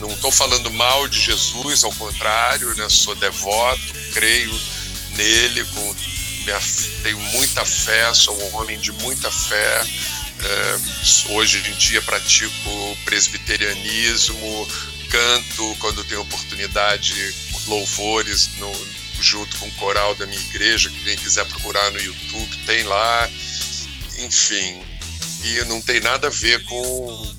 Não estou falando mal de Jesus, ao contrário, né? sou devoto, creio nele, com, minha, tenho muita fé, sou um homem de muita fé. É, hoje em dia pratico presbiterianismo, canto quando tenho oportunidade, louvores no, junto com o coral da minha igreja, que quem quiser procurar no YouTube tem lá, enfim. E não tem nada a ver com.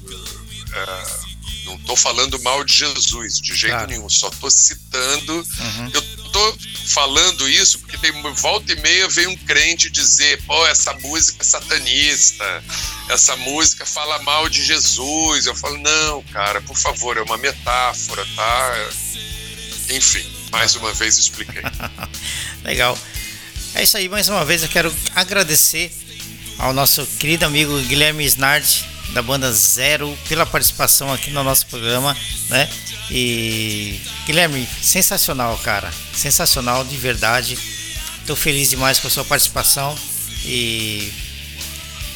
É, não estou falando mal de Jesus, de jeito claro. nenhum. Só estou citando. Uhum. Eu estou falando isso porque tem volta e meia vem um crente dizer: pô, essa música é satanista, essa música fala mal de Jesus. Eu falo: não, cara, por favor, é uma metáfora, tá? Enfim, mais uma vez expliquei. Legal. É isso aí, mais uma vez eu quero agradecer ao nosso querido amigo Guilherme Snard da banda Zero pela participação aqui no nosso programa, né? E Guilherme, sensacional, cara, sensacional de verdade. Tô feliz demais com a sua participação e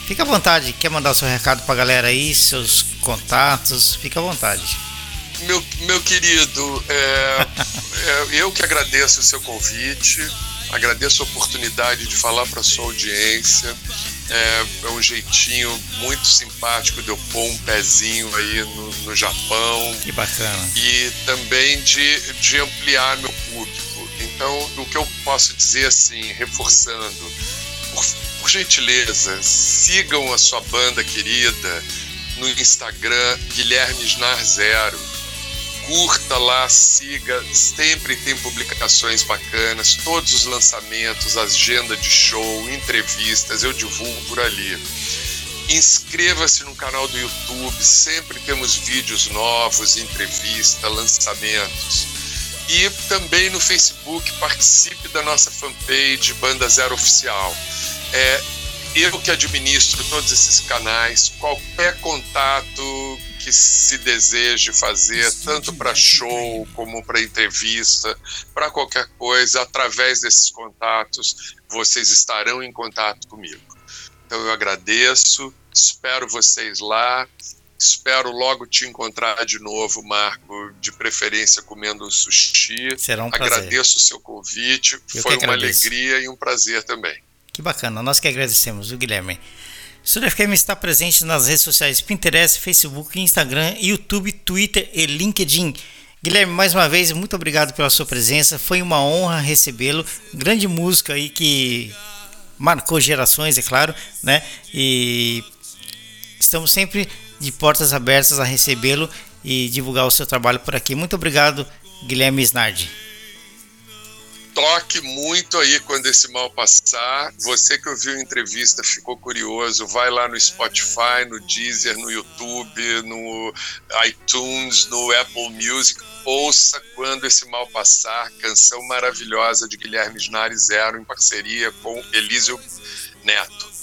fica à vontade. Quer mandar o seu recado pra galera aí, seus contatos? Fica à vontade. Meu, meu querido, é, é, eu que agradeço o seu convite, agradeço a oportunidade de falar para sua audiência é, é, um jeitinho muito simpático de eu pôr um pezinho aí no, no Japão. Que bacana. E também de, de ampliar meu público. Então, o que eu posso dizer assim, reforçando, por, por gentileza, sigam a sua banda querida no Instagram Guilherme Snar Zero curta lá, siga, sempre tem publicações bacanas, todos os lançamentos, agenda de show, entrevistas, eu divulgo por ali. Inscreva-se no canal do YouTube, sempre temos vídeos novos, entrevista, lançamentos. E também no Facebook, participe da nossa fanpage Banda Zero Oficial. É, eu que administro todos esses canais, qualquer contato que se deseje fazer, tanto para show como para entrevista, para qualquer coisa, através desses contatos, vocês estarão em contato comigo. Então eu agradeço, espero vocês lá. Espero logo te encontrar de novo, Marco, de preferência comendo sushi. Será um prazer. Agradeço o seu convite, eu foi uma alegria e um prazer também. Que bacana, nós que agradecemos, o Guilherme. Estúdio FM está presente nas redes sociais Pinterest, Facebook, Instagram, YouTube, Twitter e LinkedIn. Guilherme, mais uma vez, muito obrigado pela sua presença. Foi uma honra recebê-lo. Grande música aí que marcou gerações, é claro, né? E estamos sempre de portas abertas a recebê-lo e divulgar o seu trabalho por aqui. Muito obrigado, Guilherme Snardi toque muito aí quando esse mal passar. Você que ouviu a entrevista ficou curioso, vai lá no Spotify, no Deezer, no YouTube, no iTunes, no Apple Music. Ouça quando esse mal passar, canção maravilhosa de Guilherme Snari Zero em parceria com Elísio Neto.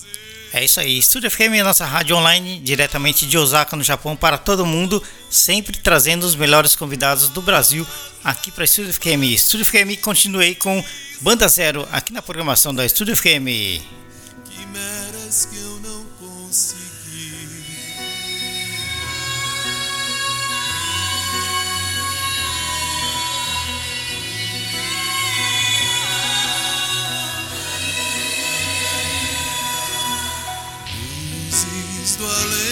É isso aí. Estúdio FM, nossa rádio online, diretamente de Osaka, no Japão, para todo mundo, sempre trazendo os melhores convidados do Brasil aqui para Estúdio FM. Estúdio FM, continuei com Banda Zero aqui na programação da Estúdio FM. Que dwelling.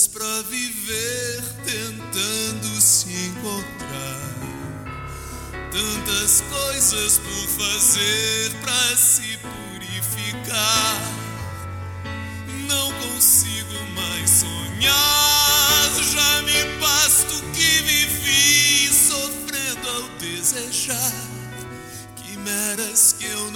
Vidas pra viver tentando se encontrar. Tantas coisas por fazer pra se purificar. Não consigo mais sonhar. Já me basta o que vivi sofrendo ao desejar. Quimeras que eu